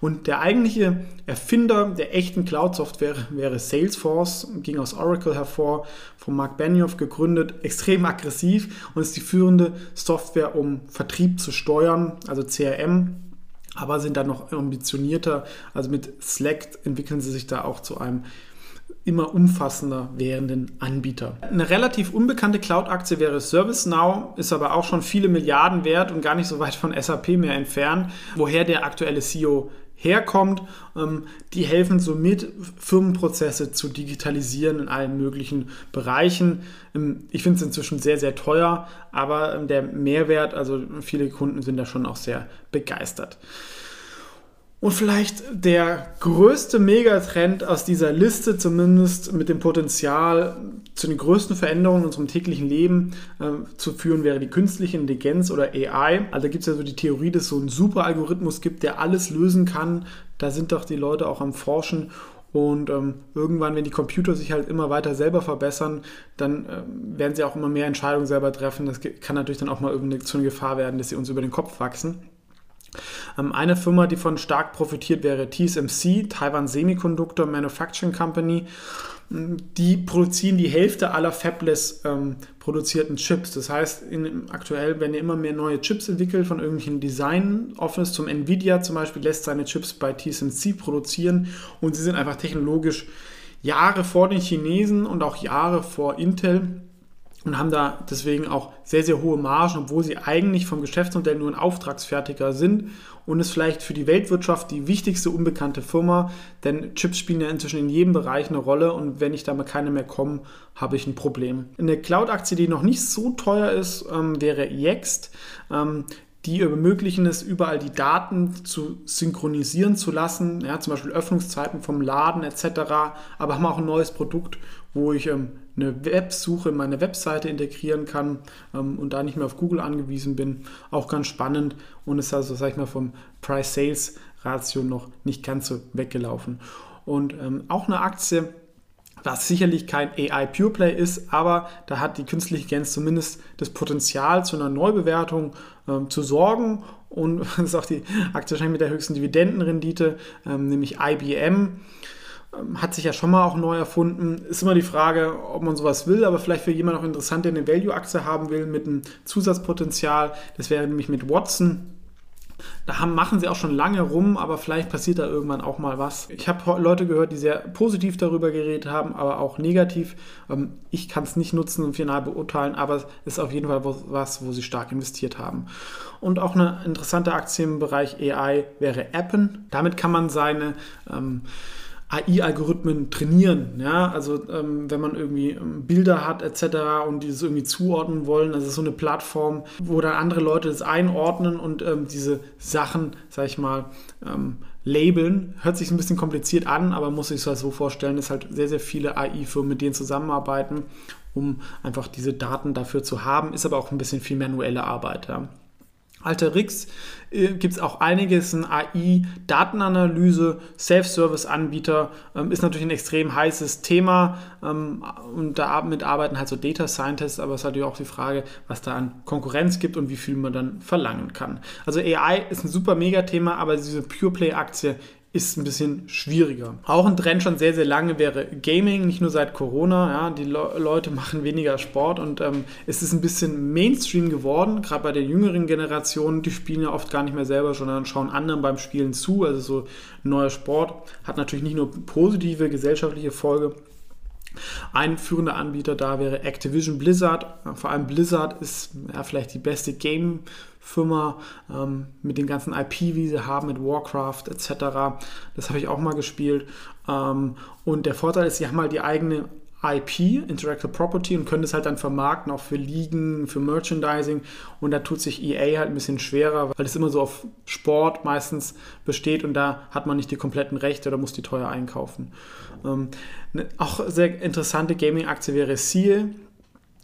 Und der eigentliche Erfinder der echten Cloud-Software wäre Salesforce, ging aus Oracle hervor, von Mark Benioff gegründet, extrem aggressiv und ist die führende Software, um Vertrieb zu steuern, also CRM aber sind dann noch ambitionierter. Also mit Slack entwickeln sie sich da auch zu einem immer umfassender werdenden Anbieter. Eine relativ unbekannte Cloud-Aktie wäre ServiceNow, ist aber auch schon viele Milliarden wert und gar nicht so weit von SAP mehr entfernt. Woher der aktuelle CEO herkommt. Ähm, die helfen somit, Firmenprozesse zu digitalisieren in allen möglichen Bereichen. Ähm, ich finde es inzwischen sehr, sehr teuer, aber ähm, der Mehrwert, also viele Kunden sind da schon auch sehr begeistert. Und vielleicht der größte Megatrend aus dieser Liste, zumindest mit dem Potenzial zu den größten Veränderungen in unserem täglichen Leben äh, zu führen, wäre die künstliche Intelligenz oder AI. Also da gibt es ja so die Theorie, dass es so einen super Algorithmus gibt, der alles lösen kann. Da sind doch die Leute auch am Forschen. Und ähm, irgendwann, wenn die Computer sich halt immer weiter selber verbessern, dann ähm, werden sie auch immer mehr Entscheidungen selber treffen. Das kann natürlich dann auch mal irgendwie zu einer Gefahr werden, dass sie uns über den Kopf wachsen. Ähm, eine Firma, die von stark profitiert, wäre TSMC, Taiwan Semiconductor Manufacturing Company. Die produzieren die Hälfte aller fabless ähm, produzierten Chips. Das heißt, in, aktuell werden ja immer mehr neue Chips entwickelt von irgendwelchen Design-Office. Zum Nvidia zum Beispiel lässt seine Chips bei TSMC produzieren und sie sind einfach technologisch Jahre vor den Chinesen und auch Jahre vor Intel und haben da deswegen auch sehr, sehr hohe Margen, obwohl sie eigentlich vom Geschäftsmodell nur ein Auftragsfertiger sind und ist vielleicht für die Weltwirtschaft die wichtigste unbekannte Firma, denn Chips spielen ja inzwischen in jedem Bereich eine Rolle und wenn ich da mal keine mehr komme, habe ich ein Problem. Eine Cloud-Aktie, die noch nicht so teuer ist, ähm, wäre Yext. Ähm, die ermöglichen es, überall die Daten zu synchronisieren zu lassen, ja, zum Beispiel Öffnungszeiten vom Laden etc., aber haben auch ein neues Produkt, wo ich ähm, eine Websuche in meine Webseite integrieren kann ähm, und da nicht mehr auf Google angewiesen bin. Auch ganz spannend und ist also, sag ich mal, vom Price-Sales-Ratio noch nicht ganz so weggelaufen. Und ähm, auch eine Aktie, was sicherlich kein AI Pure Play ist, aber da hat die künstliche Intelligenz zumindest das Potenzial zu einer Neubewertung ähm, zu sorgen und das ist auch die Aktie wahrscheinlich mit der höchsten Dividendenrendite, ähm, nämlich IBM. Ähm, hat sich ja schon mal auch neu erfunden. Ist immer die Frage, ob man sowas will, aber vielleicht für jemanden auch interessant, der eine Value-Achse haben will mit einem Zusatzpotenzial. Das wäre nämlich mit Watson. Da haben, machen sie auch schon lange rum, aber vielleicht passiert da irgendwann auch mal was. Ich habe Leute gehört, die sehr positiv darüber geredet haben, aber auch negativ. Ähm, ich kann es nicht nutzen und final beurteilen, aber es ist auf jeden Fall was, wo sie stark investiert haben. Und auch eine interessante Aktie im Bereich AI wäre Appen. Damit kann man seine ähm, AI-Algorithmen trainieren. Ja? Also ähm, wenn man irgendwie ähm, Bilder hat etc. und dieses irgendwie zuordnen wollen, also so eine Plattform, wo dann andere Leute das einordnen und ähm, diese Sachen, sag ich mal, ähm, labeln. Hört sich ein bisschen kompliziert an, aber muss sich das so vorstellen, dass halt sehr, sehr viele AI-Firmen mit denen zusammenarbeiten, um einfach diese Daten dafür zu haben. Ist aber auch ein bisschen viel manuelle Arbeit. Ja. Alteryx äh, gibt es auch einiges in AI, Datenanalyse, Self-Service-Anbieter ähm, ist natürlich ein extrem heißes Thema ähm, und damit arbeiten halt so Data Scientists, aber es ist natürlich auch die Frage, was da an Konkurrenz gibt und wie viel man dann verlangen kann. Also AI ist ein super Mega-Thema, aber diese Pure Play-Aktie ist ein bisschen schwieriger. Auch ein Trend schon sehr, sehr lange wäre Gaming, nicht nur seit Corona. Ja, die Le Leute machen weniger Sport und ähm, es ist ein bisschen Mainstream geworden, gerade bei der jüngeren Generation. Die spielen ja oft gar nicht mehr selber, sondern schauen anderen beim Spielen zu. Also so neuer Sport hat natürlich nicht nur positive gesellschaftliche Folge, ein führender Anbieter da wäre Activision Blizzard. Vor allem Blizzard ist ja, vielleicht die beste Game-Firma ähm, mit den ganzen IP, wie sie haben, mit Warcraft etc. Das habe ich auch mal gespielt. Ähm, und der Vorteil ist, sie haben halt die eigene IP, Intellectual Property, und können das halt dann vermarkten, auch für Ligen, für Merchandising. Und da tut sich EA halt ein bisschen schwerer, weil es immer so auf Sport meistens besteht und da hat man nicht die kompletten Rechte oder muss die teuer einkaufen. Ähm, ne, auch sehr interessante Gaming-Aktie wäre Seal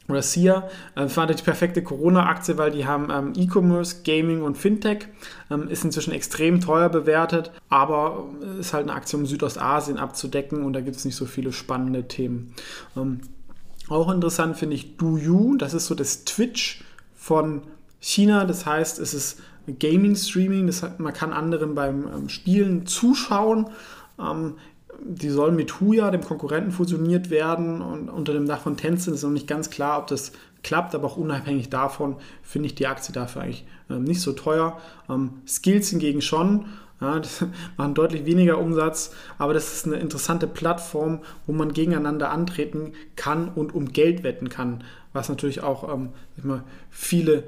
oder SIA. Das war die perfekte Corona-Aktie, weil die haben ähm, E-Commerce, Gaming und Fintech. Ähm, ist inzwischen extrem teuer bewertet, aber ist halt eine Aktie, um Südostasien abzudecken und da gibt es nicht so viele spannende Themen. Ähm, auch interessant finde ich Douyu. Das ist so das Twitch von China. Das heißt, es ist Gaming Streaming. Das heißt, man kann anderen beim ähm, Spielen zuschauen. Die sollen mit Huya, dem Konkurrenten, fusioniert werden und unter dem Dach von Tencent ist noch nicht ganz klar, ob das klappt, aber auch unabhängig davon finde ich die Aktie dafür eigentlich ähm, nicht so teuer. Ähm, Skills hingegen schon. Ja, machen deutlich weniger Umsatz, aber das ist eine interessante Plattform, wo man gegeneinander antreten kann und um Geld wetten kann, was natürlich auch ähm, mal, viele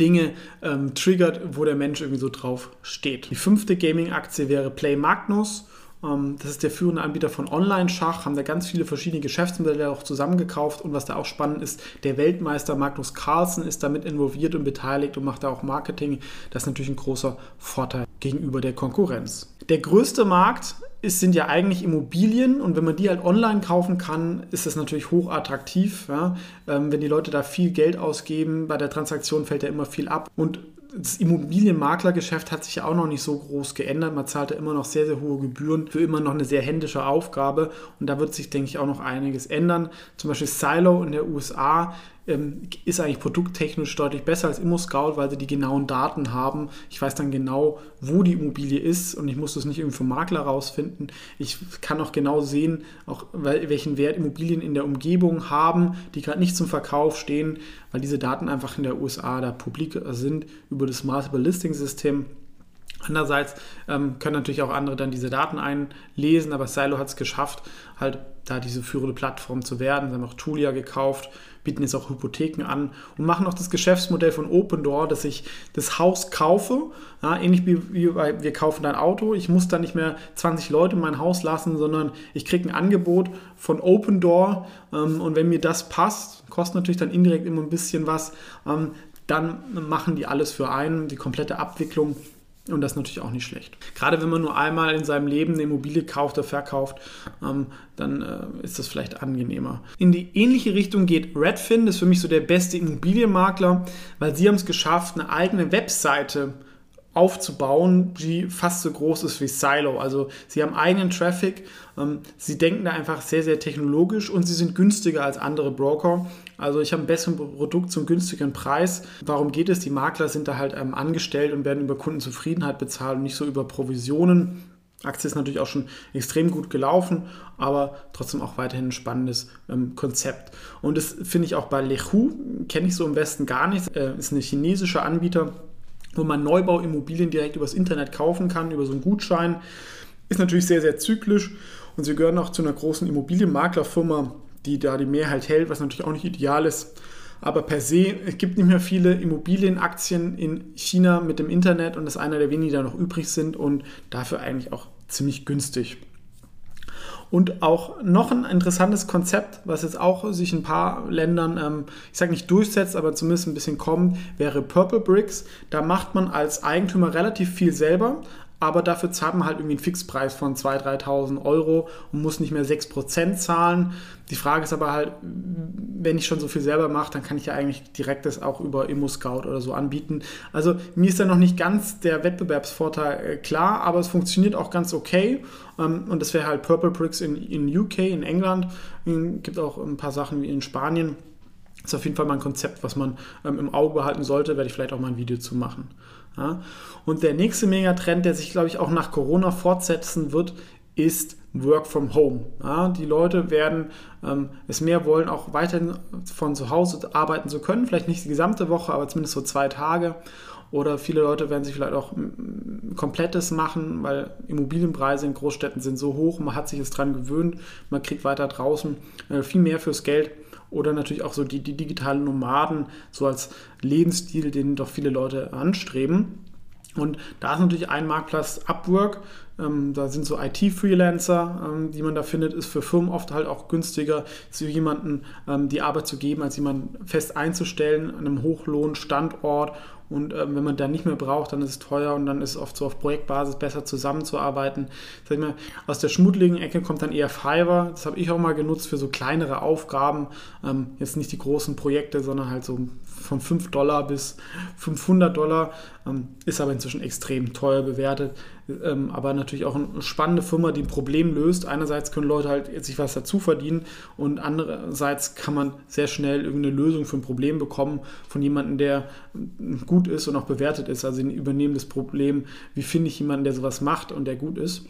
Dinge ähm, triggert, wo der Mensch irgendwie so drauf steht. Die fünfte Gaming-Aktie wäre Play Magnus. Ähm, das ist der führende Anbieter von Online-Schach, haben da ganz viele verschiedene Geschäftsmodelle auch zusammengekauft. Und was da auch spannend ist, der Weltmeister Magnus Carlsen ist damit involviert und beteiligt und macht da auch Marketing. Das ist natürlich ein großer Vorteil gegenüber der Konkurrenz. Der größte Markt ist, sind ja eigentlich Immobilien und wenn man die halt online kaufen kann, ist das natürlich hochattraktiv. Ja? Ähm, wenn die Leute da viel Geld ausgeben, bei der Transaktion fällt ja immer viel ab. Und das Immobilienmaklergeschäft hat sich ja auch noch nicht so groß geändert. Man zahlt ja immer noch sehr, sehr hohe Gebühren für immer noch eine sehr händische Aufgabe. Und da wird sich, denke ich, auch noch einiges ändern. Zum Beispiel Silo in der USA ist eigentlich produkttechnisch deutlich besser als ImmoScout, weil sie die genauen Daten haben. Ich weiß dann genau, wo die Immobilie ist und ich muss das nicht irgendwie vom Makler rausfinden. Ich kann auch genau sehen, auch welchen Wert Immobilien in der Umgebung haben, die gerade nicht zum Verkauf stehen, weil diese Daten einfach in der USA da publik sind über das Multiple Listing System. Andererseits ähm, können natürlich auch andere dann diese Daten einlesen, aber Silo hat es geschafft, halt da diese führende Plattform zu werden. Sie haben auch Tulia gekauft, bieten jetzt auch Hypotheken an und machen auch das Geschäftsmodell von Open Door, dass ich das Haus kaufe, ja, ähnlich wie, wie bei, wir kaufen dein Auto. Ich muss dann nicht mehr 20 Leute in mein Haus lassen, sondern ich kriege ein Angebot von Open Door ähm, und wenn mir das passt, kostet natürlich dann indirekt immer ein bisschen was, ähm, dann machen die alles für einen, die komplette Abwicklung und das ist natürlich auch nicht schlecht. Gerade wenn man nur einmal in seinem Leben eine Immobilie kauft oder verkauft, ähm, dann äh, ist das vielleicht angenehmer. In die ähnliche Richtung geht Redfin, das ist für mich so der beste Immobilienmakler, weil sie haben es geschafft, eine eigene Webseite aufzubauen, die fast so groß ist wie Silo. Also sie haben eigenen Traffic, ähm, sie denken da einfach sehr, sehr technologisch und sie sind günstiger als andere Broker. Also ich habe ein besseres Produkt zum günstigeren Preis. Warum geht es? Die Makler sind da halt ähm, angestellt und werden über Kundenzufriedenheit bezahlt und nicht so über Provisionen. Aktie ist natürlich auch schon extrem gut gelaufen, aber trotzdem auch weiterhin ein spannendes ähm, Konzept. Und das finde ich auch bei Lehu, kenne ich so im Westen gar nicht, äh, ist ein chinesischer Anbieter wo man Neubauimmobilien direkt übers Internet kaufen kann, über so einen Gutschein. Ist natürlich sehr, sehr zyklisch und sie gehören auch zu einer großen Immobilienmaklerfirma, die da die Mehrheit hält, was natürlich auch nicht ideal ist. Aber per se, es gibt nicht mehr viele Immobilienaktien in China mit dem Internet und das ist einer der wenigen, die da noch übrig sind und dafür eigentlich auch ziemlich günstig. Und auch noch ein interessantes Konzept, was jetzt auch sich in ein paar Ländern, ähm, ich sage nicht durchsetzt, aber zumindest ein bisschen kommt, wäre Purple Bricks. Da macht man als Eigentümer relativ viel selber, aber dafür zahlt man halt irgendwie einen Fixpreis von 2.000, 3.000 Euro und muss nicht mehr 6% zahlen. Die Frage ist aber halt, wenn ich schon so viel selber mache, dann kann ich ja eigentlich direkt das auch über ImmoScout oder so anbieten. Also mir ist da noch nicht ganz der Wettbewerbsvorteil äh, klar, aber es funktioniert auch ganz okay. Ähm, und das wäre halt Purple Bricks in, in UK, in England. Es ähm, gibt auch ein paar Sachen wie in Spanien. Das ist auf jeden Fall mal ein Konzept, was man ähm, im Auge behalten sollte. Werde ich vielleicht auch mal ein Video zu machen. Ja? Und der nächste Megatrend, der sich, glaube ich, auch nach Corona fortsetzen wird, ist Work from Home. Ja, die Leute werden ähm, es mehr wollen, auch weiterhin von zu Hause arbeiten zu können. Vielleicht nicht die gesamte Woche, aber zumindest so zwei Tage. Oder viele Leute werden sich vielleicht auch komplettes machen, weil Immobilienpreise in Großstädten sind so hoch, man hat sich jetzt dran gewöhnt, man kriegt weiter draußen äh, viel mehr fürs Geld. Oder natürlich auch so die, die digitalen Nomaden, so als Lebensstil, den doch viele Leute anstreben. Und da ist natürlich ein Marktplatz Upwork. Ähm, da sind so IT-Freelancer, ähm, die man da findet, ist für Firmen oft halt auch günstiger, zu jemanden ähm, die Arbeit zu geben, als jemanden fest einzustellen an einem Hochlohnstandort und äh, wenn man da nicht mehr braucht, dann ist es teuer und dann ist es oft so auf Projektbasis besser zusammenzuarbeiten. Sag ich mal, aus der schmuddeligen Ecke kommt dann eher Fiverr. Das habe ich auch mal genutzt für so kleinere Aufgaben. Ähm, jetzt nicht die großen Projekte, sondern halt so von 5 Dollar bis 500 Dollar. Ähm, ist aber inzwischen extrem teuer bewertet. Ähm, aber natürlich auch eine spannende Firma, die ein Problem löst. Einerseits können Leute halt sich was dazu verdienen und andererseits kann man sehr schnell irgendeine Lösung für ein Problem bekommen von jemandem, der gut ist und auch bewertet ist. Also sie übernehmen das Problem, wie finde ich jemanden, der sowas macht und der gut ist.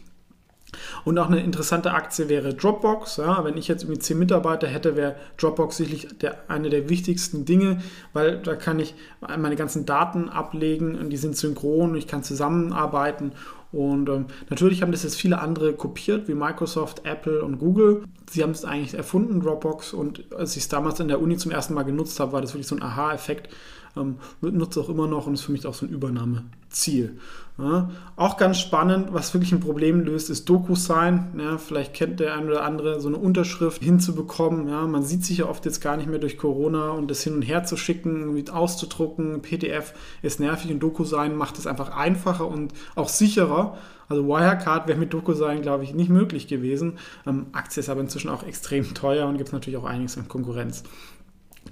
Und auch eine interessante Aktie wäre Dropbox. Ja, wenn ich jetzt irgendwie zehn Mitarbeiter hätte, wäre Dropbox sicherlich der, eine der wichtigsten Dinge, weil da kann ich meine ganzen Daten ablegen und die sind synchron, ich kann zusammenarbeiten und ähm, natürlich haben das jetzt viele andere kopiert, wie Microsoft, Apple und Google. Sie haben es eigentlich erfunden, Dropbox. Und als ich es damals in der Uni zum ersten Mal genutzt habe, war das wirklich so ein Aha-Effekt. Ähm, nutze auch immer noch und ist für mich auch so ein Übernahmeziel. Ja, auch ganz spannend, was wirklich ein Problem löst, ist DocuSign. Ja, vielleicht kennt der eine oder andere so eine Unterschrift hinzubekommen. Ja, man sieht sich ja oft jetzt gar nicht mehr durch Corona und das hin und her zu schicken, auszudrucken. PDF ist nervig und DocuSign macht es einfach einfacher und auch sicherer. Also Wirecard wäre mit DocuSign, glaube ich, nicht möglich gewesen. Ähm, Aktie ist aber inzwischen auch extrem teuer und gibt es natürlich auch einiges an Konkurrenz.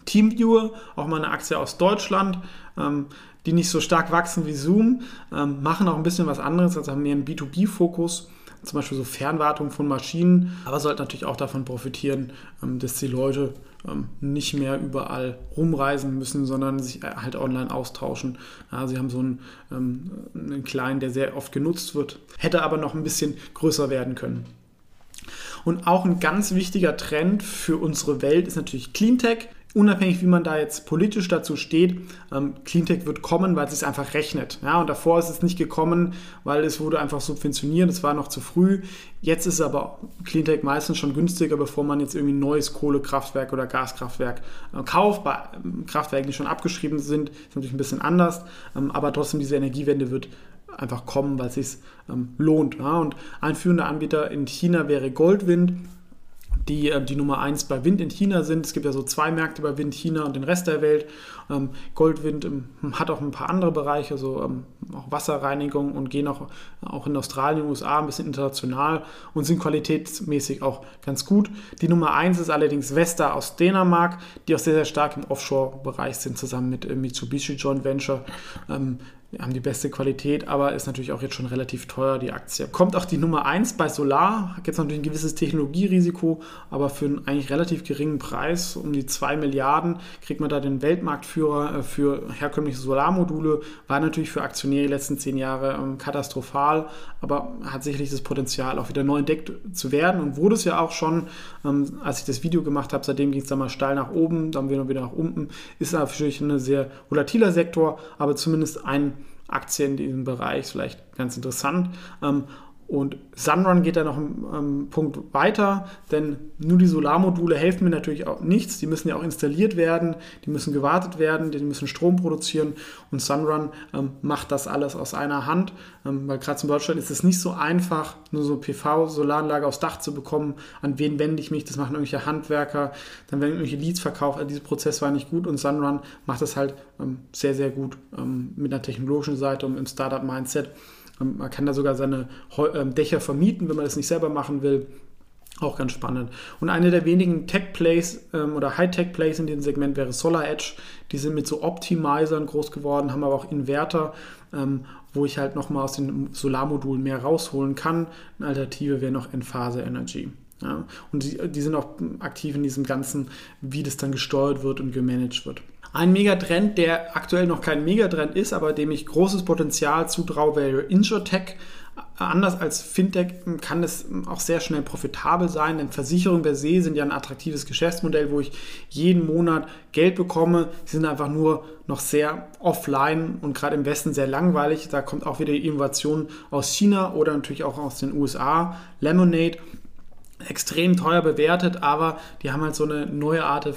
Teamviewer, auch mal eine Aktie aus Deutschland, ähm, die nicht so stark wachsen wie Zoom, ähm, machen auch ein bisschen was anderes, also haben mehr einen B2B-Fokus, zum Beispiel so Fernwartung von Maschinen, aber sollten natürlich auch davon profitieren, ähm, dass die Leute ähm, nicht mehr überall rumreisen müssen, sondern sich äh, halt online austauschen. Ja, sie haben so einen, ähm, einen kleinen, der sehr oft genutzt wird, hätte aber noch ein bisschen größer werden können. Und auch ein ganz wichtiger Trend für unsere Welt ist natürlich Cleantech unabhängig wie man da jetzt politisch dazu steht, ähm, Cleantech wird kommen, weil es sich einfach rechnet. Ja, und davor ist es nicht gekommen, weil es wurde einfach subventioniert, es war noch zu früh. Jetzt ist aber Cleantech meistens schon günstiger, bevor man jetzt irgendwie ein neues Kohlekraftwerk oder Gaskraftwerk äh, kauft. Bei ähm, Kraftwerken, die schon abgeschrieben sind, ist natürlich ein bisschen anders, ähm, aber trotzdem diese Energiewende wird einfach kommen, weil es sich ähm, lohnt. Ja? Und ein führender Anbieter in China wäre Goldwind die äh, die Nummer 1 bei Wind in China sind. Es gibt ja so zwei Märkte bei Wind China und den Rest der Welt. Ähm, Goldwind ähm, hat auch ein paar andere Bereiche, so ähm, auch Wasserreinigung und gehen auch, auch in Australien, USA ein bisschen international und sind qualitätsmäßig auch ganz gut. Die Nummer 1 ist allerdings Vesta aus Dänemark, die auch sehr, sehr stark im Offshore-Bereich sind, zusammen mit äh, Mitsubishi Joint Venture. Haben die beste Qualität, aber ist natürlich auch jetzt schon relativ teuer, die Aktie. Kommt auch die Nummer 1 bei Solar, hat jetzt natürlich ein gewisses Technologierisiko, aber für einen eigentlich relativ geringen Preis, um die 2 Milliarden, kriegt man da den Weltmarktführer äh, für herkömmliche Solarmodule. War natürlich für Aktionäre die letzten 10 Jahre ähm, katastrophal, aber hat sicherlich das Potenzial, auch wieder neu entdeckt zu werden und wurde es ja auch schon, ähm, als ich das Video gemacht habe. Seitdem ging es dann mal steil nach oben, dann wieder nach unten. Ist natürlich ein sehr volatiler Sektor, aber zumindest ein Aktie in diesem Bereich, vielleicht ganz interessant. Ähm, und Sunrun geht da noch einen ähm, Punkt weiter, denn nur die Solarmodule helfen mir natürlich auch nichts. Die müssen ja auch installiert werden, die müssen gewartet werden, die müssen Strom produzieren und Sunrun ähm, macht das alles aus einer Hand, ähm, weil gerade in Deutschland ist es nicht so einfach, nur so PV-Solaranlage aufs Dach zu bekommen. An wen wende ich mich? Das machen irgendwelche Handwerker, dann werden irgendwelche Leads verkauft. Also dieser Prozess war nicht gut und Sunrun macht das halt ähm, sehr, sehr gut ähm, mit einer technologischen Seite und im Startup-Mindset. Man kann da sogar seine ähm, Dächer vermieten, wenn man das nicht selber machen will. Auch ganz spannend. Und eine der wenigen Tech-Plays ähm, oder High-Tech-Plays in diesem Segment wäre Solar Edge. Die sind mit so Optimizern groß geworden, haben aber auch Inverter, ähm, wo ich halt nochmal aus den Solarmodulen mehr rausholen kann. Eine Alternative wäre noch Enphase Energy. Ja? Und die, die sind auch aktiv in diesem Ganzen, wie das dann gesteuert wird und gemanagt wird. Ein Megatrend, der aktuell noch kein Megatrend ist, aber dem ich großes Potenzial zutraue, wäre Insurtech. Anders als Fintech kann es auch sehr schnell profitabel sein, denn Versicherungen per se sind ja ein attraktives Geschäftsmodell, wo ich jeden Monat Geld bekomme. Sie sind einfach nur noch sehr offline und gerade im Westen sehr langweilig. Da kommt auch wieder die Innovation aus China oder natürlich auch aus den USA. Lemonade extrem teuer bewertet, aber die haben halt so eine neue Art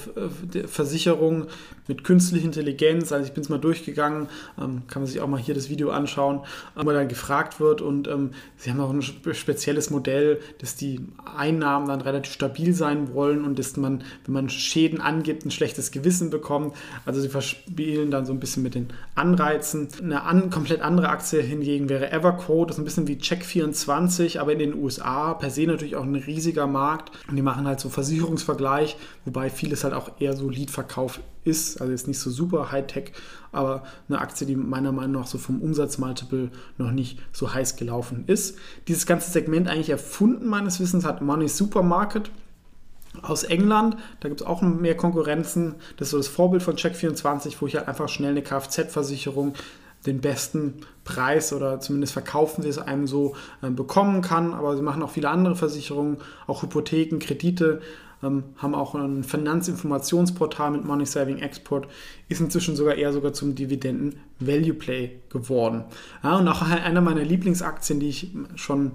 Versicherung mit künstlicher Intelligenz. Also ich bin es mal durchgegangen, ähm, kann man sich auch mal hier das Video anschauen, wo dann gefragt wird und ähm, sie haben auch ein spezielles Modell, dass die Einnahmen dann relativ stabil sein wollen und dass man, wenn man Schäden angibt, ein schlechtes Gewissen bekommt. Also sie verspielen dann so ein bisschen mit den Anreizen. Eine an, komplett andere Aktie hingegen wäre Everquote, das ist ein bisschen wie Check24, aber in den USA per se natürlich auch ein riesiger Markt und die machen halt so Versicherungsvergleich, wobei vieles halt auch eher so Leadverkauf ist, also jetzt nicht so super Hightech, aber eine Aktie, die meiner Meinung nach so vom Umsatzmultiple noch nicht so heiß gelaufen ist. Dieses ganze Segment eigentlich erfunden meines Wissens hat Money Supermarket aus England. Da gibt es auch mehr Konkurrenzen. Das ist so das Vorbild von Check24, wo ich halt einfach schnell eine Kfz-Versicherung den besten Preis oder zumindest verkaufen sie es einem so äh, bekommen kann. Aber sie machen auch viele andere Versicherungen, auch Hypotheken, Kredite haben auch ein Finanzinformationsportal mit Money Saving Export, ist inzwischen sogar eher sogar zum Dividenden Value Play geworden. Ja, und auch einer meiner Lieblingsaktien, die ich schon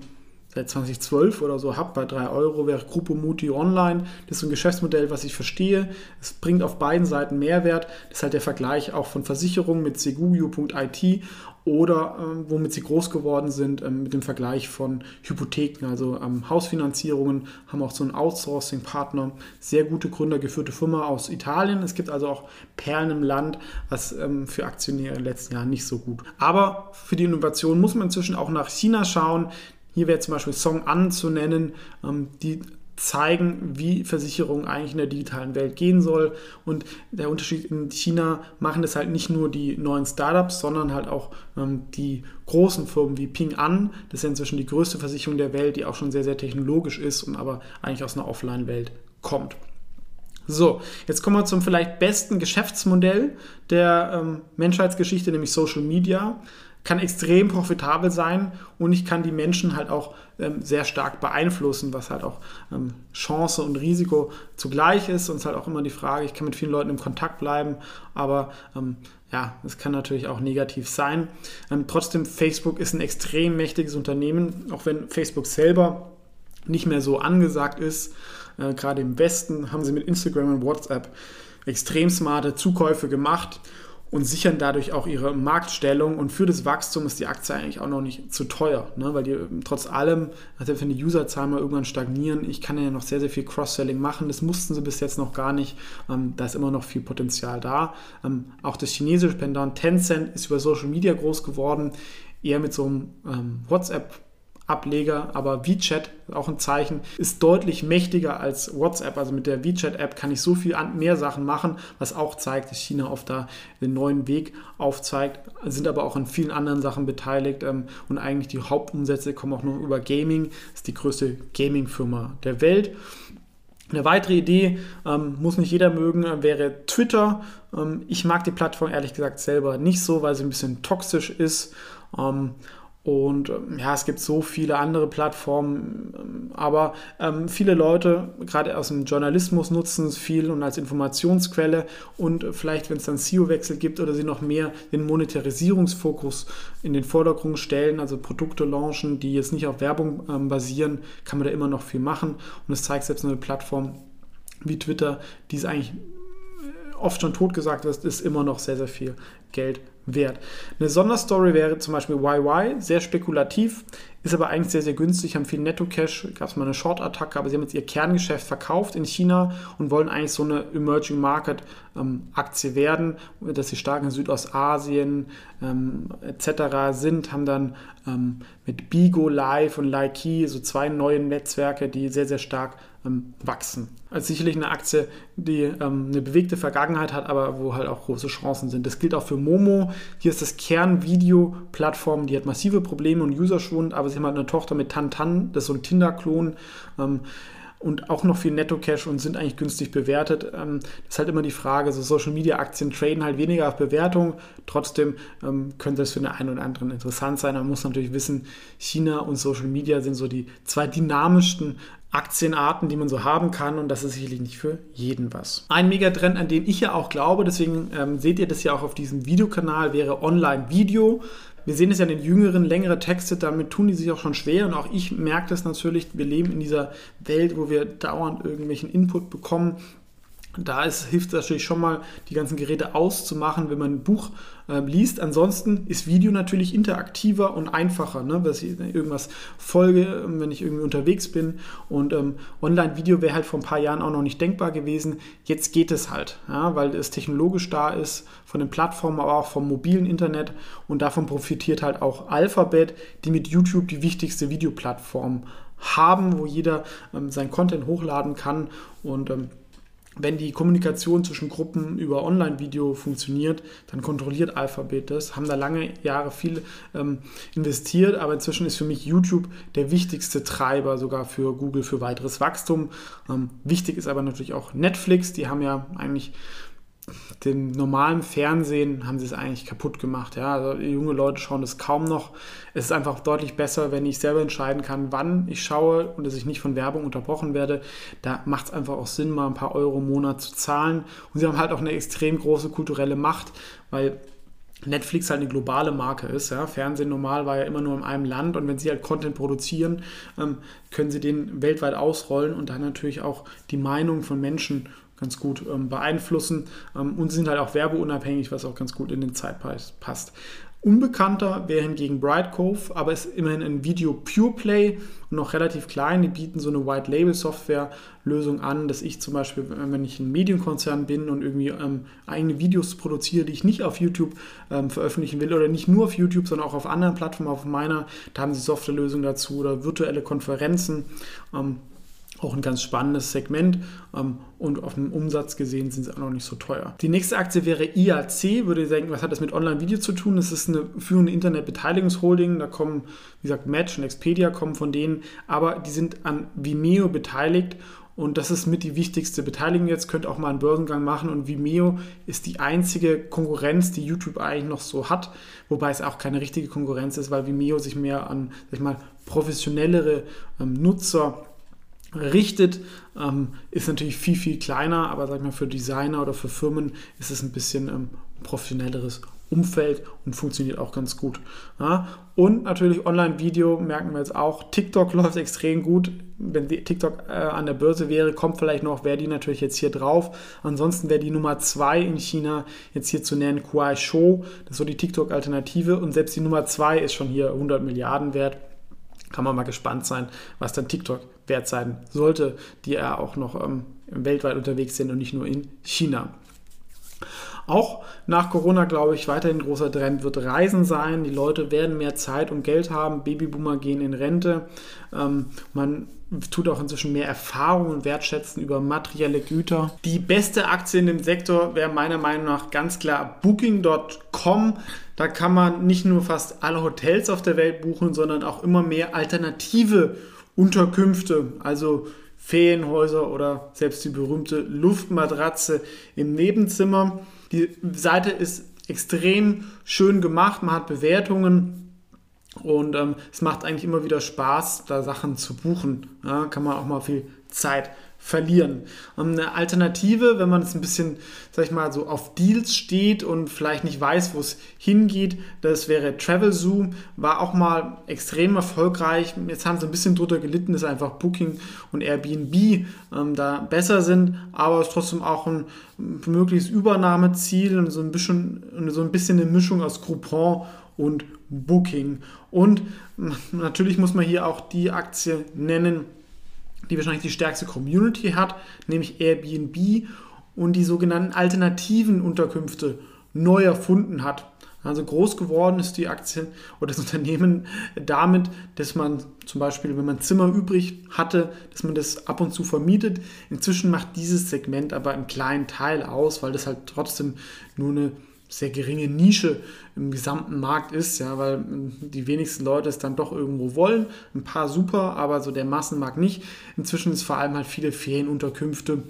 seit 2012 oder so habe bei 3 Euro, wäre Gruppo Muti Online. Das ist ein Geschäftsmodell, was ich verstehe. Es bringt auf beiden Seiten Mehrwert. Das ist halt der Vergleich auch von Versicherungen mit seguyu.it oder äh, womit sie groß geworden sind, äh, mit dem Vergleich von Hypotheken, also ähm, Hausfinanzierungen, haben auch so einen Outsourcing-Partner, sehr gute gründergeführte Firma aus Italien. Es gibt also auch Perlen im Land, was ähm, für Aktionäre in den letzten Jahren nicht so gut. Aber für die Innovation muss man inzwischen auch nach China schauen. Hier wäre zum Beispiel Song An zu nennen, ähm, die zeigen, wie Versicherung eigentlich in der digitalen Welt gehen soll. Und der Unterschied in China machen das halt nicht nur die neuen Startups, sondern halt auch ähm, die großen Firmen wie Ping An. Das ist ja inzwischen die größte Versicherung der Welt, die auch schon sehr, sehr technologisch ist und aber eigentlich aus einer Offline-Welt kommt. So, jetzt kommen wir zum vielleicht besten Geschäftsmodell der ähm, Menschheitsgeschichte, nämlich Social Media kann extrem profitabel sein und ich kann die Menschen halt auch ähm, sehr stark beeinflussen, was halt auch ähm, Chance und Risiko zugleich ist. Und es ist halt auch immer die Frage, ich kann mit vielen Leuten im Kontakt bleiben, aber ähm, ja, es kann natürlich auch negativ sein. Ähm, trotzdem, Facebook ist ein extrem mächtiges Unternehmen, auch wenn Facebook selber nicht mehr so angesagt ist. Äh, Gerade im Westen haben sie mit Instagram und WhatsApp extrem smarte Zukäufe gemacht und sichern dadurch auch ihre Marktstellung. Und für das Wachstum ist die Aktie eigentlich auch noch nicht zu teuer, ne? weil die trotz allem, also wenn die Userzahlen mal irgendwann stagnieren, ich kann ja noch sehr, sehr viel Cross-Selling machen. Das mussten sie bis jetzt noch gar nicht. Ähm, da ist immer noch viel Potenzial da. Ähm, auch das chinesische Pendant Tencent ist über Social Media groß geworden, eher mit so einem ähm, WhatsApp- Ableger, aber WeChat, auch ein Zeichen, ist deutlich mächtiger als WhatsApp. Also mit der WeChat-App kann ich so viel mehr Sachen machen, was auch zeigt, dass China oft da den neuen Weg aufzeigt, sind aber auch an vielen anderen Sachen beteiligt ähm, und eigentlich die Hauptumsätze kommen auch nur über Gaming. Ist die größte Gaming-Firma der Welt. Eine weitere Idee, ähm, muss nicht jeder mögen, wäre Twitter. Ähm, ich mag die Plattform ehrlich gesagt selber nicht so, weil sie ein bisschen toxisch ist. Ähm, Und ähm, ja, es gibt so viele andere Plattformen, ähm, aber ähm, viele Leute, gerade aus dem Journalismus, nutzen es viel und als Informationsquelle. Und vielleicht, wenn es dann SEO-Wechsel gibt oder sie noch mehr den Monetarisierungsfokus in den Vordergrund stellen, also Produkte launchen, die jetzt nicht auf Werbung ähm, basieren, kann man da immer noch viel machen. Und es zeigt selbst eine Plattform wie Twitter, die es eigentlich äh, oft schon tot ist, ist immer noch sehr, sehr viel Geld wert. Eine Sonderstory wäre zum Beispiel YY, sehr spekulativ, ist aber eigentlich sehr, sehr günstig, haben viel Netto-Cash, gab es mal eine Short-Attacke, aber sie haben jetzt ihr Kerngeschäft verkauft in China und wollen eigentlich so eine Emerging Market-Aktie ähm, werden, dass sie stark in Südostasien ähm, etc. sind, haben dann ähm, mit Bigo Live und Likey so zwei neue Netzwerke, die sehr, sehr stark ähm, wachsen. Also sicherlich eine Aktie, die ähm, eine bewegte Vergangenheit hat, aber wo halt auch große Chancen sind. Das gilt auch für Momo. Hier ist das Kernvideo-Plattform, die hat massive Probleme und Userschwund, aber sie haben halt eine Tochter mit Tantan, das ist so ein Tinder-Klon. Ähm, und auch noch viel Netto-Cash und sind eigentlich günstig bewertet. Ähm, das ist halt immer die Frage, so Social-Media-Aktien traden halt weniger auf Bewertung. Trotzdem ähm, könnte das für den einen oder anderen interessant sein. Man muss natürlich wissen, China und Social Media sind so die zwei dynamischsten Aktienarten, die man so haben kann und das ist sicherlich nicht für jeden was. Ein Megatrend, an den ich ja auch glaube, deswegen ähm, seht ihr das ja auch auf diesem Videokanal, wäre Online-Video. Wir sehen es ja in den jüngeren, längere Texte, damit tun die sich auch schon schwer und auch ich merke das natürlich, wir leben in dieser Welt, wo wir dauernd irgendwelchen Input bekommen, da ist, hilft es natürlich schon mal, die ganzen Geräte auszumachen, wenn man ein Buch äh, liest. Ansonsten ist Video natürlich interaktiver und einfacher, ne? dass ich irgendwas folge, ähm, wenn ich irgendwie unterwegs bin. Und ähm, Online-Video wäre halt vor ein paar Jahren auch noch nicht denkbar gewesen. Jetzt geht es halt, ja? weil es technologisch da ist, von den Plattformen, aber auch vom mobilen Internet. Und davon profitiert halt auch Alphabet, die mit YouTube die wichtigste Videoplattform haben, wo jeder ähm, sein Content hochladen kann. Und ähm, wenn die Kommunikation zwischen Gruppen über Online-Video funktioniert, dann kontrolliert Alphabet das, haben da lange Jahre viel ähm, investiert, aber inzwischen ist für mich YouTube der wichtigste Treiber sogar für Google für weiteres Wachstum. Ähm, wichtig ist aber natürlich auch Netflix, die haben ja eigentlich dem normalen Fernsehen haben sie es eigentlich kaputt gemacht. Ja? Also junge Leute schauen das kaum noch. Es ist einfach deutlich besser, wenn ich selber entscheiden kann, wann ich schaue und dass ich nicht von Werbung unterbrochen werde. Da macht es einfach auch Sinn, mal ein paar Euro im Monat zu zahlen. Und sie haben halt auch eine extrem große kulturelle Macht, weil Netflix halt eine globale Marke ist. Ja. Fernsehen normal war ja immer nur in einem Land und wenn sie halt Content produzieren, ähm, können sie den weltweit ausrollen und dann natürlich auch die Meinung von Menschen ganz gut ähm, beeinflussen ähm, und sind halt auch werbeunabhängig, was auch ganz gut in den Zeitpreis passt. Unbekannter wäre hingegen Bright Cove, aber ist immerhin ein Video Pure Play und noch relativ klein. Die bieten so eine White Label Software Lösung an, dass ich zum Beispiel, wenn ich ein Medienkonzern bin und irgendwie ähm, eigene Videos produziere, die ich nicht auf YouTube ähm, veröffentlichen will oder nicht nur auf YouTube, sondern auch auf anderen Plattformen, auf meiner, da haben sie Softwarelösungen dazu oder virtuelle Konferenzen. Ähm, auch ein ganz spannendes Segment. Ähm, und auf den Umsatz gesehen sind sie auch noch nicht so teuer. Die nächste Aktie wäre IAC, würde denken, was hat das mit Online-Video zu tun? Das ist eine führende Internetbeteiligungsholding, da kommen, wie gesagt, Match und Expedia kommen von denen, aber die sind an Vimeo beteiligt. Und das ist mit die wichtigste Beteiligung jetzt, könnt auch mal einen Börsengang machen. Und Vimeo ist die einzige Konkurrenz, die YouTube eigentlich noch so hat, wobei es auch keine richtige Konkurrenz ist, weil Vimeo sich mehr an, sag ich mal, professionellere ähm, Nutzer richtet, ähm, ist natürlich viel, viel kleiner, aber sag mal, für Designer oder für Firmen ist es ein bisschen ähm, professionelleres Umfeld und funktioniert auch ganz gut. Ja? Und natürlich Online-Video merken wir jetzt auch. TikTok läuft extrem gut. Wenn TikTok äh, an der Börse wäre, kommt vielleicht noch, wäre die natürlich jetzt hier drauf. Ansonsten wäre die Nummer 2 in China jetzt hier zu nennen Kuai Show. Das ist so die TikTok-Alternative. Und selbst die Nummer 2 ist schon hier 100 Milliarden wert kann man mal gespannt sein, was dann TikTok sein sollte, die ja auch noch ähm, weltweit unterwegs sind und nicht nur in China. Auch nach Corona, glaube ich, weiterhin großer Trend wird Reisen sein. Die Leute werden mehr Zeit und Geld haben. Babyboomer gehen in Rente. Ähm, man tut auch inzwischen mehr Erfahrung und wertschätzen über materielle Güter. Die beste Aktie in dem Sektor wäre meiner Meinung nach ganz klar Booking.com. Da kann man nicht nur fast alle Hotels auf der Welt buchen, sondern auch immer mehr alternative Unterkünfte, also Ferienhäuser oder selbst die berühmte Luftmatratze im Nebenzimmer. Die Seite ist extrem schön gemacht, man hat Bewertungen Und ähm, es macht eigentlich immer wieder Spaß, da Sachen zu buchen. Ja, kann man auch mal viel Zeit verlieren. Und eine Alternative, wenn man es ein bisschen, sag ich mal, so auf Deals steht und vielleicht nicht weiß, wo es hingeht, das wäre TravelZoo, war auch mal extrem erfolgreich. Jetzt haben sie ein bisschen drunter gelitten, dass einfach Booking und Airbnb ähm, da besser sind, aber es ist trotzdem auch ein mögliches Übernahmeziel und so ein bisschen, so ein bisschen eine Mischung aus Groupon und Booking. Und natürlich muss man hier auch die Aktie nennen, die wahrscheinlich die stärkste Community hat, nämlich Airbnb und die sogenannten alternativen Unterkünfte neu erfunden hat. Also groß geworden ist die Aktie oder das Unternehmen damit, dass man zum Beispiel, wenn man Zimmer übrig hatte, dass man das ab und zu vermietet. Inzwischen macht dieses Segment aber einen kleinen Teil aus, weil das halt trotzdem nur eine sehr geringe Nische im gesamten Markt ist, ja, weil die wenigsten Leute es dann doch irgendwo wollen. Ein paar super, aber so der Massenmarkt nicht. Inzwischen ist vor allem halt viele Ferienunterkünfte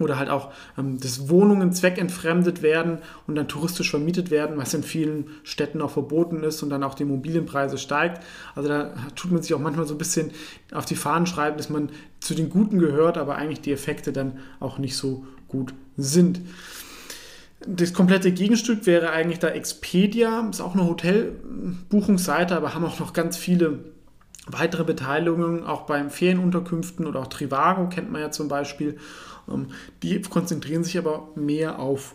oder halt auch, ähm, dass Wohnungen zweckentfremdet werden und dann touristisch vermietet werden, was in vielen Städten auch verboten ist und dann auch die Immobilienpreise steigt. Also da tut man sich auch manchmal so ein bisschen auf die Fahnen schreiben, dass man zu den Guten gehört, aber eigentlich die Effekte dann auch nicht so gut sind. Das komplette Gegenstück wäre eigentlich da Expedia, ist auch eine Hotelbuchungsseite, aber haben auch noch ganz viele weitere Beteiligungen, auch beim Ferienunterkünften oder auch Trivago kennt man ja zum Beispiel. Ähm, die konzentrieren sich aber mehr auf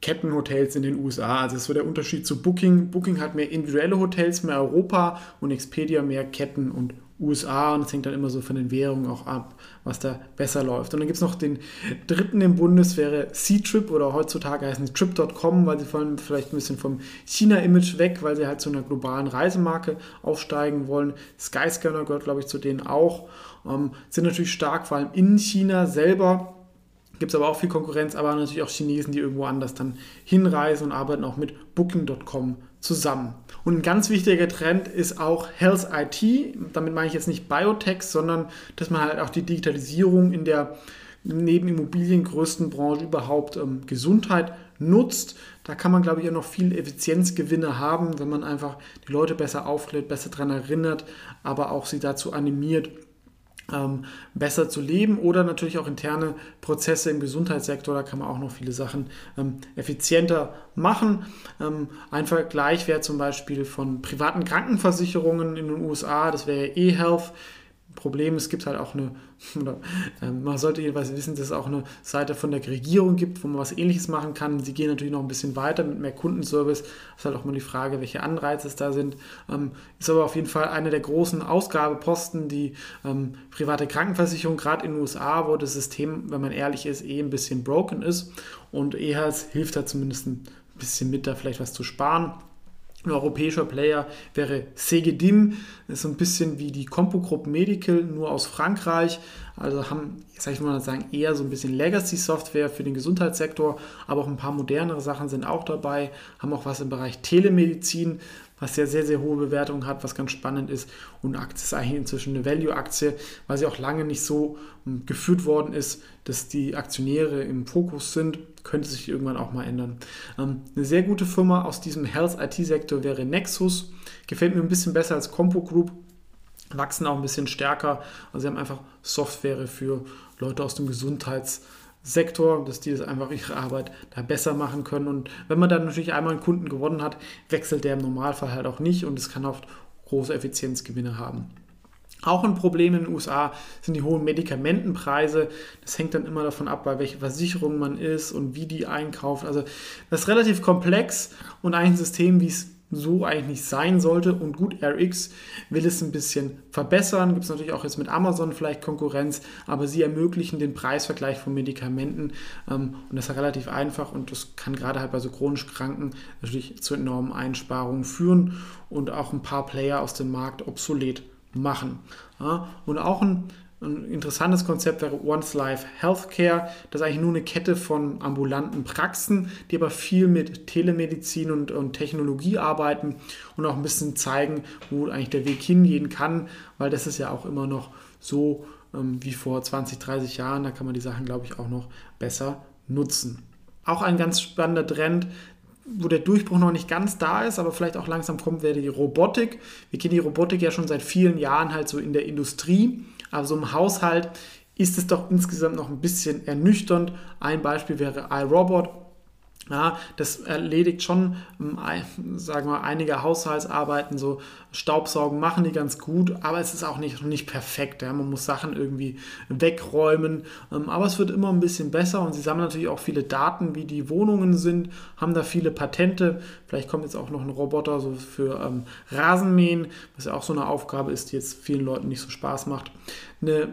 Kettenhotels in den USA. Also das ist so der Unterschied zu Booking. Booking hat mehr individuelle Hotels, mehr Europa und Expedia mehr Ketten und USA und es hängt dann immer so von den Währungen auch ab, was da besser läuft. Und dann gibt es noch den dritten im Bundes, wäre C-Trip oder heutzutage heißen sie Trip.com, weil sie vor allem vielleicht ein bisschen vom China-Image weg, weil sie halt zu einer globalen Reisemarke aufsteigen wollen. Skyscanner gehört, glaube ich, zu denen auch. Ähm, sind natürlich stark, vor allem in China selber. Gibt es aber auch viel Konkurrenz, aber natürlich auch Chinesen, die irgendwo anders dann hinreisen und arbeiten auch mit Booking.com zusammen. Und ein ganz wichtiger Trend ist auch Health IT. Damit meine ich jetzt nicht Biotech, sondern dass man halt auch die Digitalisierung in der neben Immobilien größten Branche überhaupt ähm, Gesundheit nutzt. Da kann man, glaube ich, auch noch viel Effizienzgewinne haben, wenn man einfach die Leute besser aufklärt, besser daran erinnert, aber auch sie dazu animiert, ähm, besser zu leben oder natürlich auch interne Prozesse im Gesundheitssektor. Da kann man auch noch viele Sachen ähm, effizienter machen. Ähm, ein Vergleich wäre zum Beispiel von privaten Krankenversicherungen in den USA, das wäre eHealth. Problem, es gibt halt auch eine, man sollte jedenfalls wissen, dass es auch eine Seite von der Regierung gibt, wo man was ähnliches machen kann. Sie gehen natürlich noch ein bisschen weiter mit mehr Kundenservice. Das ist halt auch mal die Frage, welche Anreize es da sind. Ähm, ist aber auf jeden Fall eine der großen Ausgabeposten, die ähm, private Krankenversicherung, gerade in den USA, wo das System, wenn man ehrlich ist, eh ein bisschen broken ist. Und EHAS hilft da zumindest ein bisschen mit, da vielleicht was zu sparen. Ein europäischer Player wäre Segedim, ist so ein bisschen wie die Compo Group Medical, nur aus Frankreich. Also haben, sag ich mal sagen, eher so ein bisschen Legacy-Software für den Gesundheitssektor, aber auch ein paar modernere Sachen sind auch dabei, haben auch was im Bereich Telemedizin, was ja sehr, sehr hohe Bewertungen hat, was ganz spannend ist. Und Aktie ist eigentlich inzwischen eine Value-Aktie, weil sie auch lange nicht so um, geführt worden ist, dass die Aktionäre im Fokus sind. Könnte sich irgendwann auch mal ändern. Ähm, eine sehr gute Firma aus diesem Health-IT-Sektor wäre Nexus. Gefällt mir ein bisschen besser als Compo Group wachsen auch ein bisschen stärker. Also sie haben einfach Software für Leute aus dem Gesundheits- Sektor, dass die das einfach ihre Arbeit da besser machen können. Und wenn man dann natürlich einmal einen Kunden gewonnen hat, wechselt der im Normalfall halt auch nicht und es kann oft große Effizienzgewinne haben. Auch ein Problem in den USA sind die hohen Medikamentenpreise. Das hängt dann immer davon ab, bei welcher Versicherung man ist und wie die einkauft. Also das ist relativ komplex und ein System, wie es so eigentlich nicht sein sollte. Und gut, RX will es ein bisschen verbessern. Gibt es natürlich auch jetzt mit Amazon vielleicht Konkurrenz, aber sie ermöglichen den Preisvergleich von Medikamenten. Ähm, und das ist relativ einfach und das kann gerade halt bei so chronisch Kranken natürlich zu enormen Einsparungen führen und auch ein paar Player aus dem Markt obsolet machen. Ja, und auch ein ein interessantes Konzept wäre Once Life Healthcare. Das ist eigentlich nur eine Kette von ambulanten Praxen, die aber viel mit Telemedizin und, und Technologie arbeiten und auch ein bisschen zeigen, wo eigentlich der Weg hingehen kann, weil das ist ja auch immer noch so ähm, wie vor 20, 30 Jahren. Da kann man die Sachen, glaube ich, auch noch besser nutzen. Auch ein ganz spannender Trend wo der Durchbruch noch nicht ganz da ist, aber vielleicht auch langsam kommt, wäre die Robotik. Wir kennen die Robotik ja schon seit vielen Jahren halt so in der Industrie, aber so im Haushalt ist es doch insgesamt noch ein bisschen ernüchternd. Ein Beispiel wäre iRobot. Ja, das erledigt schon, ähm, sagen wir, einige Haushaltsarbeiten, so Staubsaugen machen die ganz gut, aber es ist auch nicht, nicht perfekt. Ja. Man muss Sachen irgendwie wegräumen, ähm, aber es wird immer ein bisschen besser und sie sammeln natürlich auch viele Daten, wie die Wohnungen sind, haben da viele Patente. Vielleicht kommt jetzt auch noch ein Roboter so für ähm, Rasenmähen, was ja auch so eine Aufgabe ist, die jetzt vielen Leuten nicht so Spaß macht. Eine,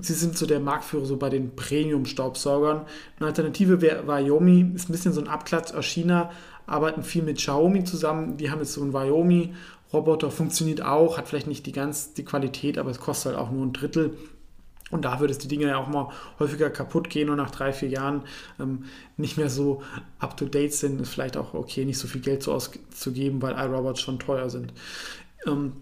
sie sind so der Marktführer so bei den Premium-Staubsaugern. Eine Alternative wäre Xiaomi, ist ein bisschen so ein Abklatsch aus China, arbeiten viel mit Xiaomi zusammen. Die haben jetzt so einen Xiaomi Roboter, funktioniert auch, hat vielleicht nicht die ganz die Qualität, aber es kostet halt auch nur ein Drittel. Und da würde es die Dinge ja auch mal häufiger kaputt gehen und nach drei, vier Jahren ähm, nicht mehr so up to date sind. Ist vielleicht auch okay, nicht so viel Geld so auszugeben, weil iRobots schon teuer sind. Ähm,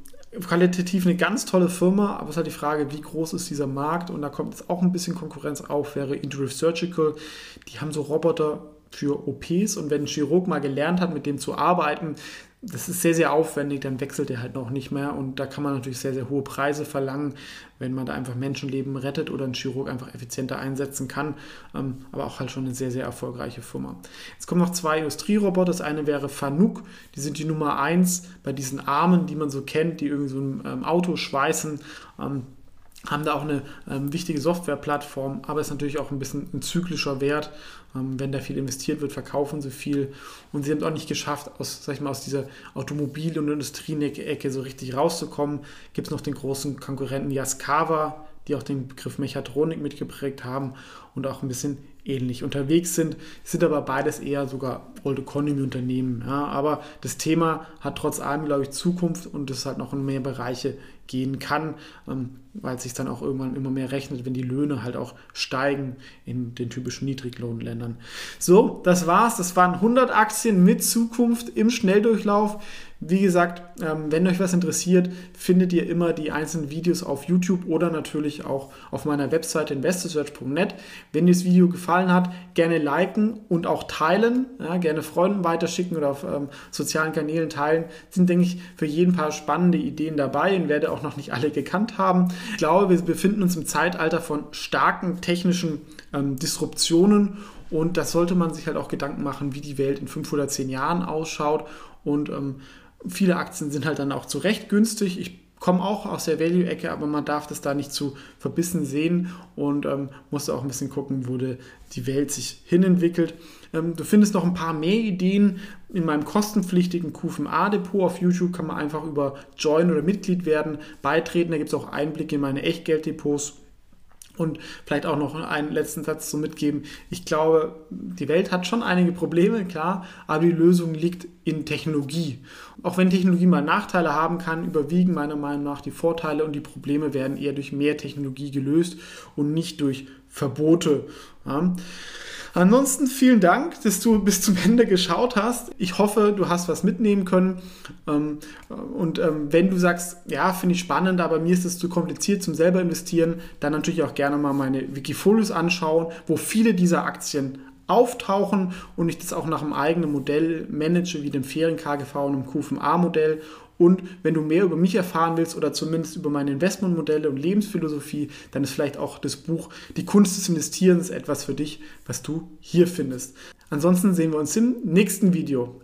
qualitativ eine ganz tolle Firma, aber es ist halt die Frage, wie groß ist dieser Markt und da kommt jetzt auch ein bisschen Konkurrenz auf, wäre Intuitive Surgical. Die haben so Roboter für OPs und wenn ein Chirurg mal gelernt hat, mit dem zu arbeiten, das ist sehr, sehr aufwendig, dann wechselt er halt noch nicht mehr. Und da kann man natürlich sehr, sehr hohe Preise verlangen, wenn man da einfach Menschenleben rettet oder einen Chirurg einfach effizienter einsetzen kann, ähm, aber auch halt schon eine sehr, sehr erfolgreiche Firma. Jetzt kommen noch zwei Industrieroboter, das eine wäre Fanuc, die sind die Nummer eins bei diesen Armen, die man so kennt, die irgendwie so ein ähm, Auto schweißen, ähm, haben da auch eine ähm, wichtige Softwareplattform, aber ist natürlich auch ein bisschen ein zyklischer Wert. Ähm, wenn da viel investiert wird, verkaufen sie viel. Und sie haben es auch nicht geschafft, aus, sag ich mal, aus dieser Automobil- und Industrieecke so richtig rauszukommen. Gibt es noch den großen Konkurrenten Yaskawa, die auch den Begriff Mechatronik mitgeprägt haben und auch ein bisschen ähnlich unterwegs sind, sind aber beides eher sogar Old Economy Unternehmen. Ja, aber das Thema hat trotz allem, glaube ich, Zukunft und es halt noch in mehr Bereiche gehen kann, ähm, weil es sich dann auch irgendwann immer mehr rechnet, wenn die Löhne halt auch steigen in den typischen Niedriglohnländern. So, das war's. Das waren 100 Aktien mit Zukunft im Schnelldurchlauf. Wie gesagt, ähm, wenn euch was interessiert, findet ihr immer die einzelnen Videos auf YouTube oder natürlich auch auf meiner Webseite investorsearch.net. Wenn dir das Video gefallen hat, gerne liken und auch teilen. Ja, gerne Freunden weiterschicken oder auf ähm, sozialen Kanälen teilen. Sind, denke ich, für jeden paar spannende Ideen dabei und werde auch noch nicht alle gekannt haben. Ich glaube, wir befinden uns im Zeitalter von starken technischen ähm, Disruptionen und das sollte man sich halt auch Gedanken machen, wie die Welt in fünf oder zehn Jahren ausschaut. Und ähm, Viele Aktien sind halt dann auch zu Recht günstig. Ich komme auch aus der Value-Ecke, aber man darf das da nicht zu verbissen sehen und ähm, muss auch ein bisschen gucken, wo die, die Welt sich hinentwickelt. Ähm, du findest noch ein paar mehr Ideen in meinem kostenpflichtigen QFMA-Depot auf YouTube. Kann man einfach über Join oder Mitglied werden, beitreten. Da gibt es auch Einblicke in meine Echtgelddepots. Und vielleicht auch noch einen letzten Satz zu mitgeben. Ich glaube, die Welt hat schon einige Probleme, klar, aber die Lösung liegt in Technologie. Auch wenn Technologie mal Nachteile haben kann, überwiegen meiner Meinung nach die Vorteile und die Probleme werden eher durch mehr Technologie gelöst und nicht durch Verbote. Ja. Ansonsten vielen Dank, dass du bis zum Ende geschaut hast. Ich hoffe, du hast was mitnehmen können. Ähm, und ähm, wenn du sagst, ja, finde ich spannend, aber mir ist es zu kompliziert zum selber investieren, dann natürlich auch gerne mal meine Wikifolios anschauen, wo viele dieser Aktien auftauchen und ich das auch nach einem eigenen Modell manage, wie dem Ferien-KGV und dem QFMA-Modell und wenn du mehr über mich erfahren willst oder zumindest über meine Investmentmodelle und Lebensphilosophie, dann ist vielleicht auch das Buch Die Kunst des Investierens etwas für dich, was du hier findest. Ansonsten sehen wir uns im nächsten Video.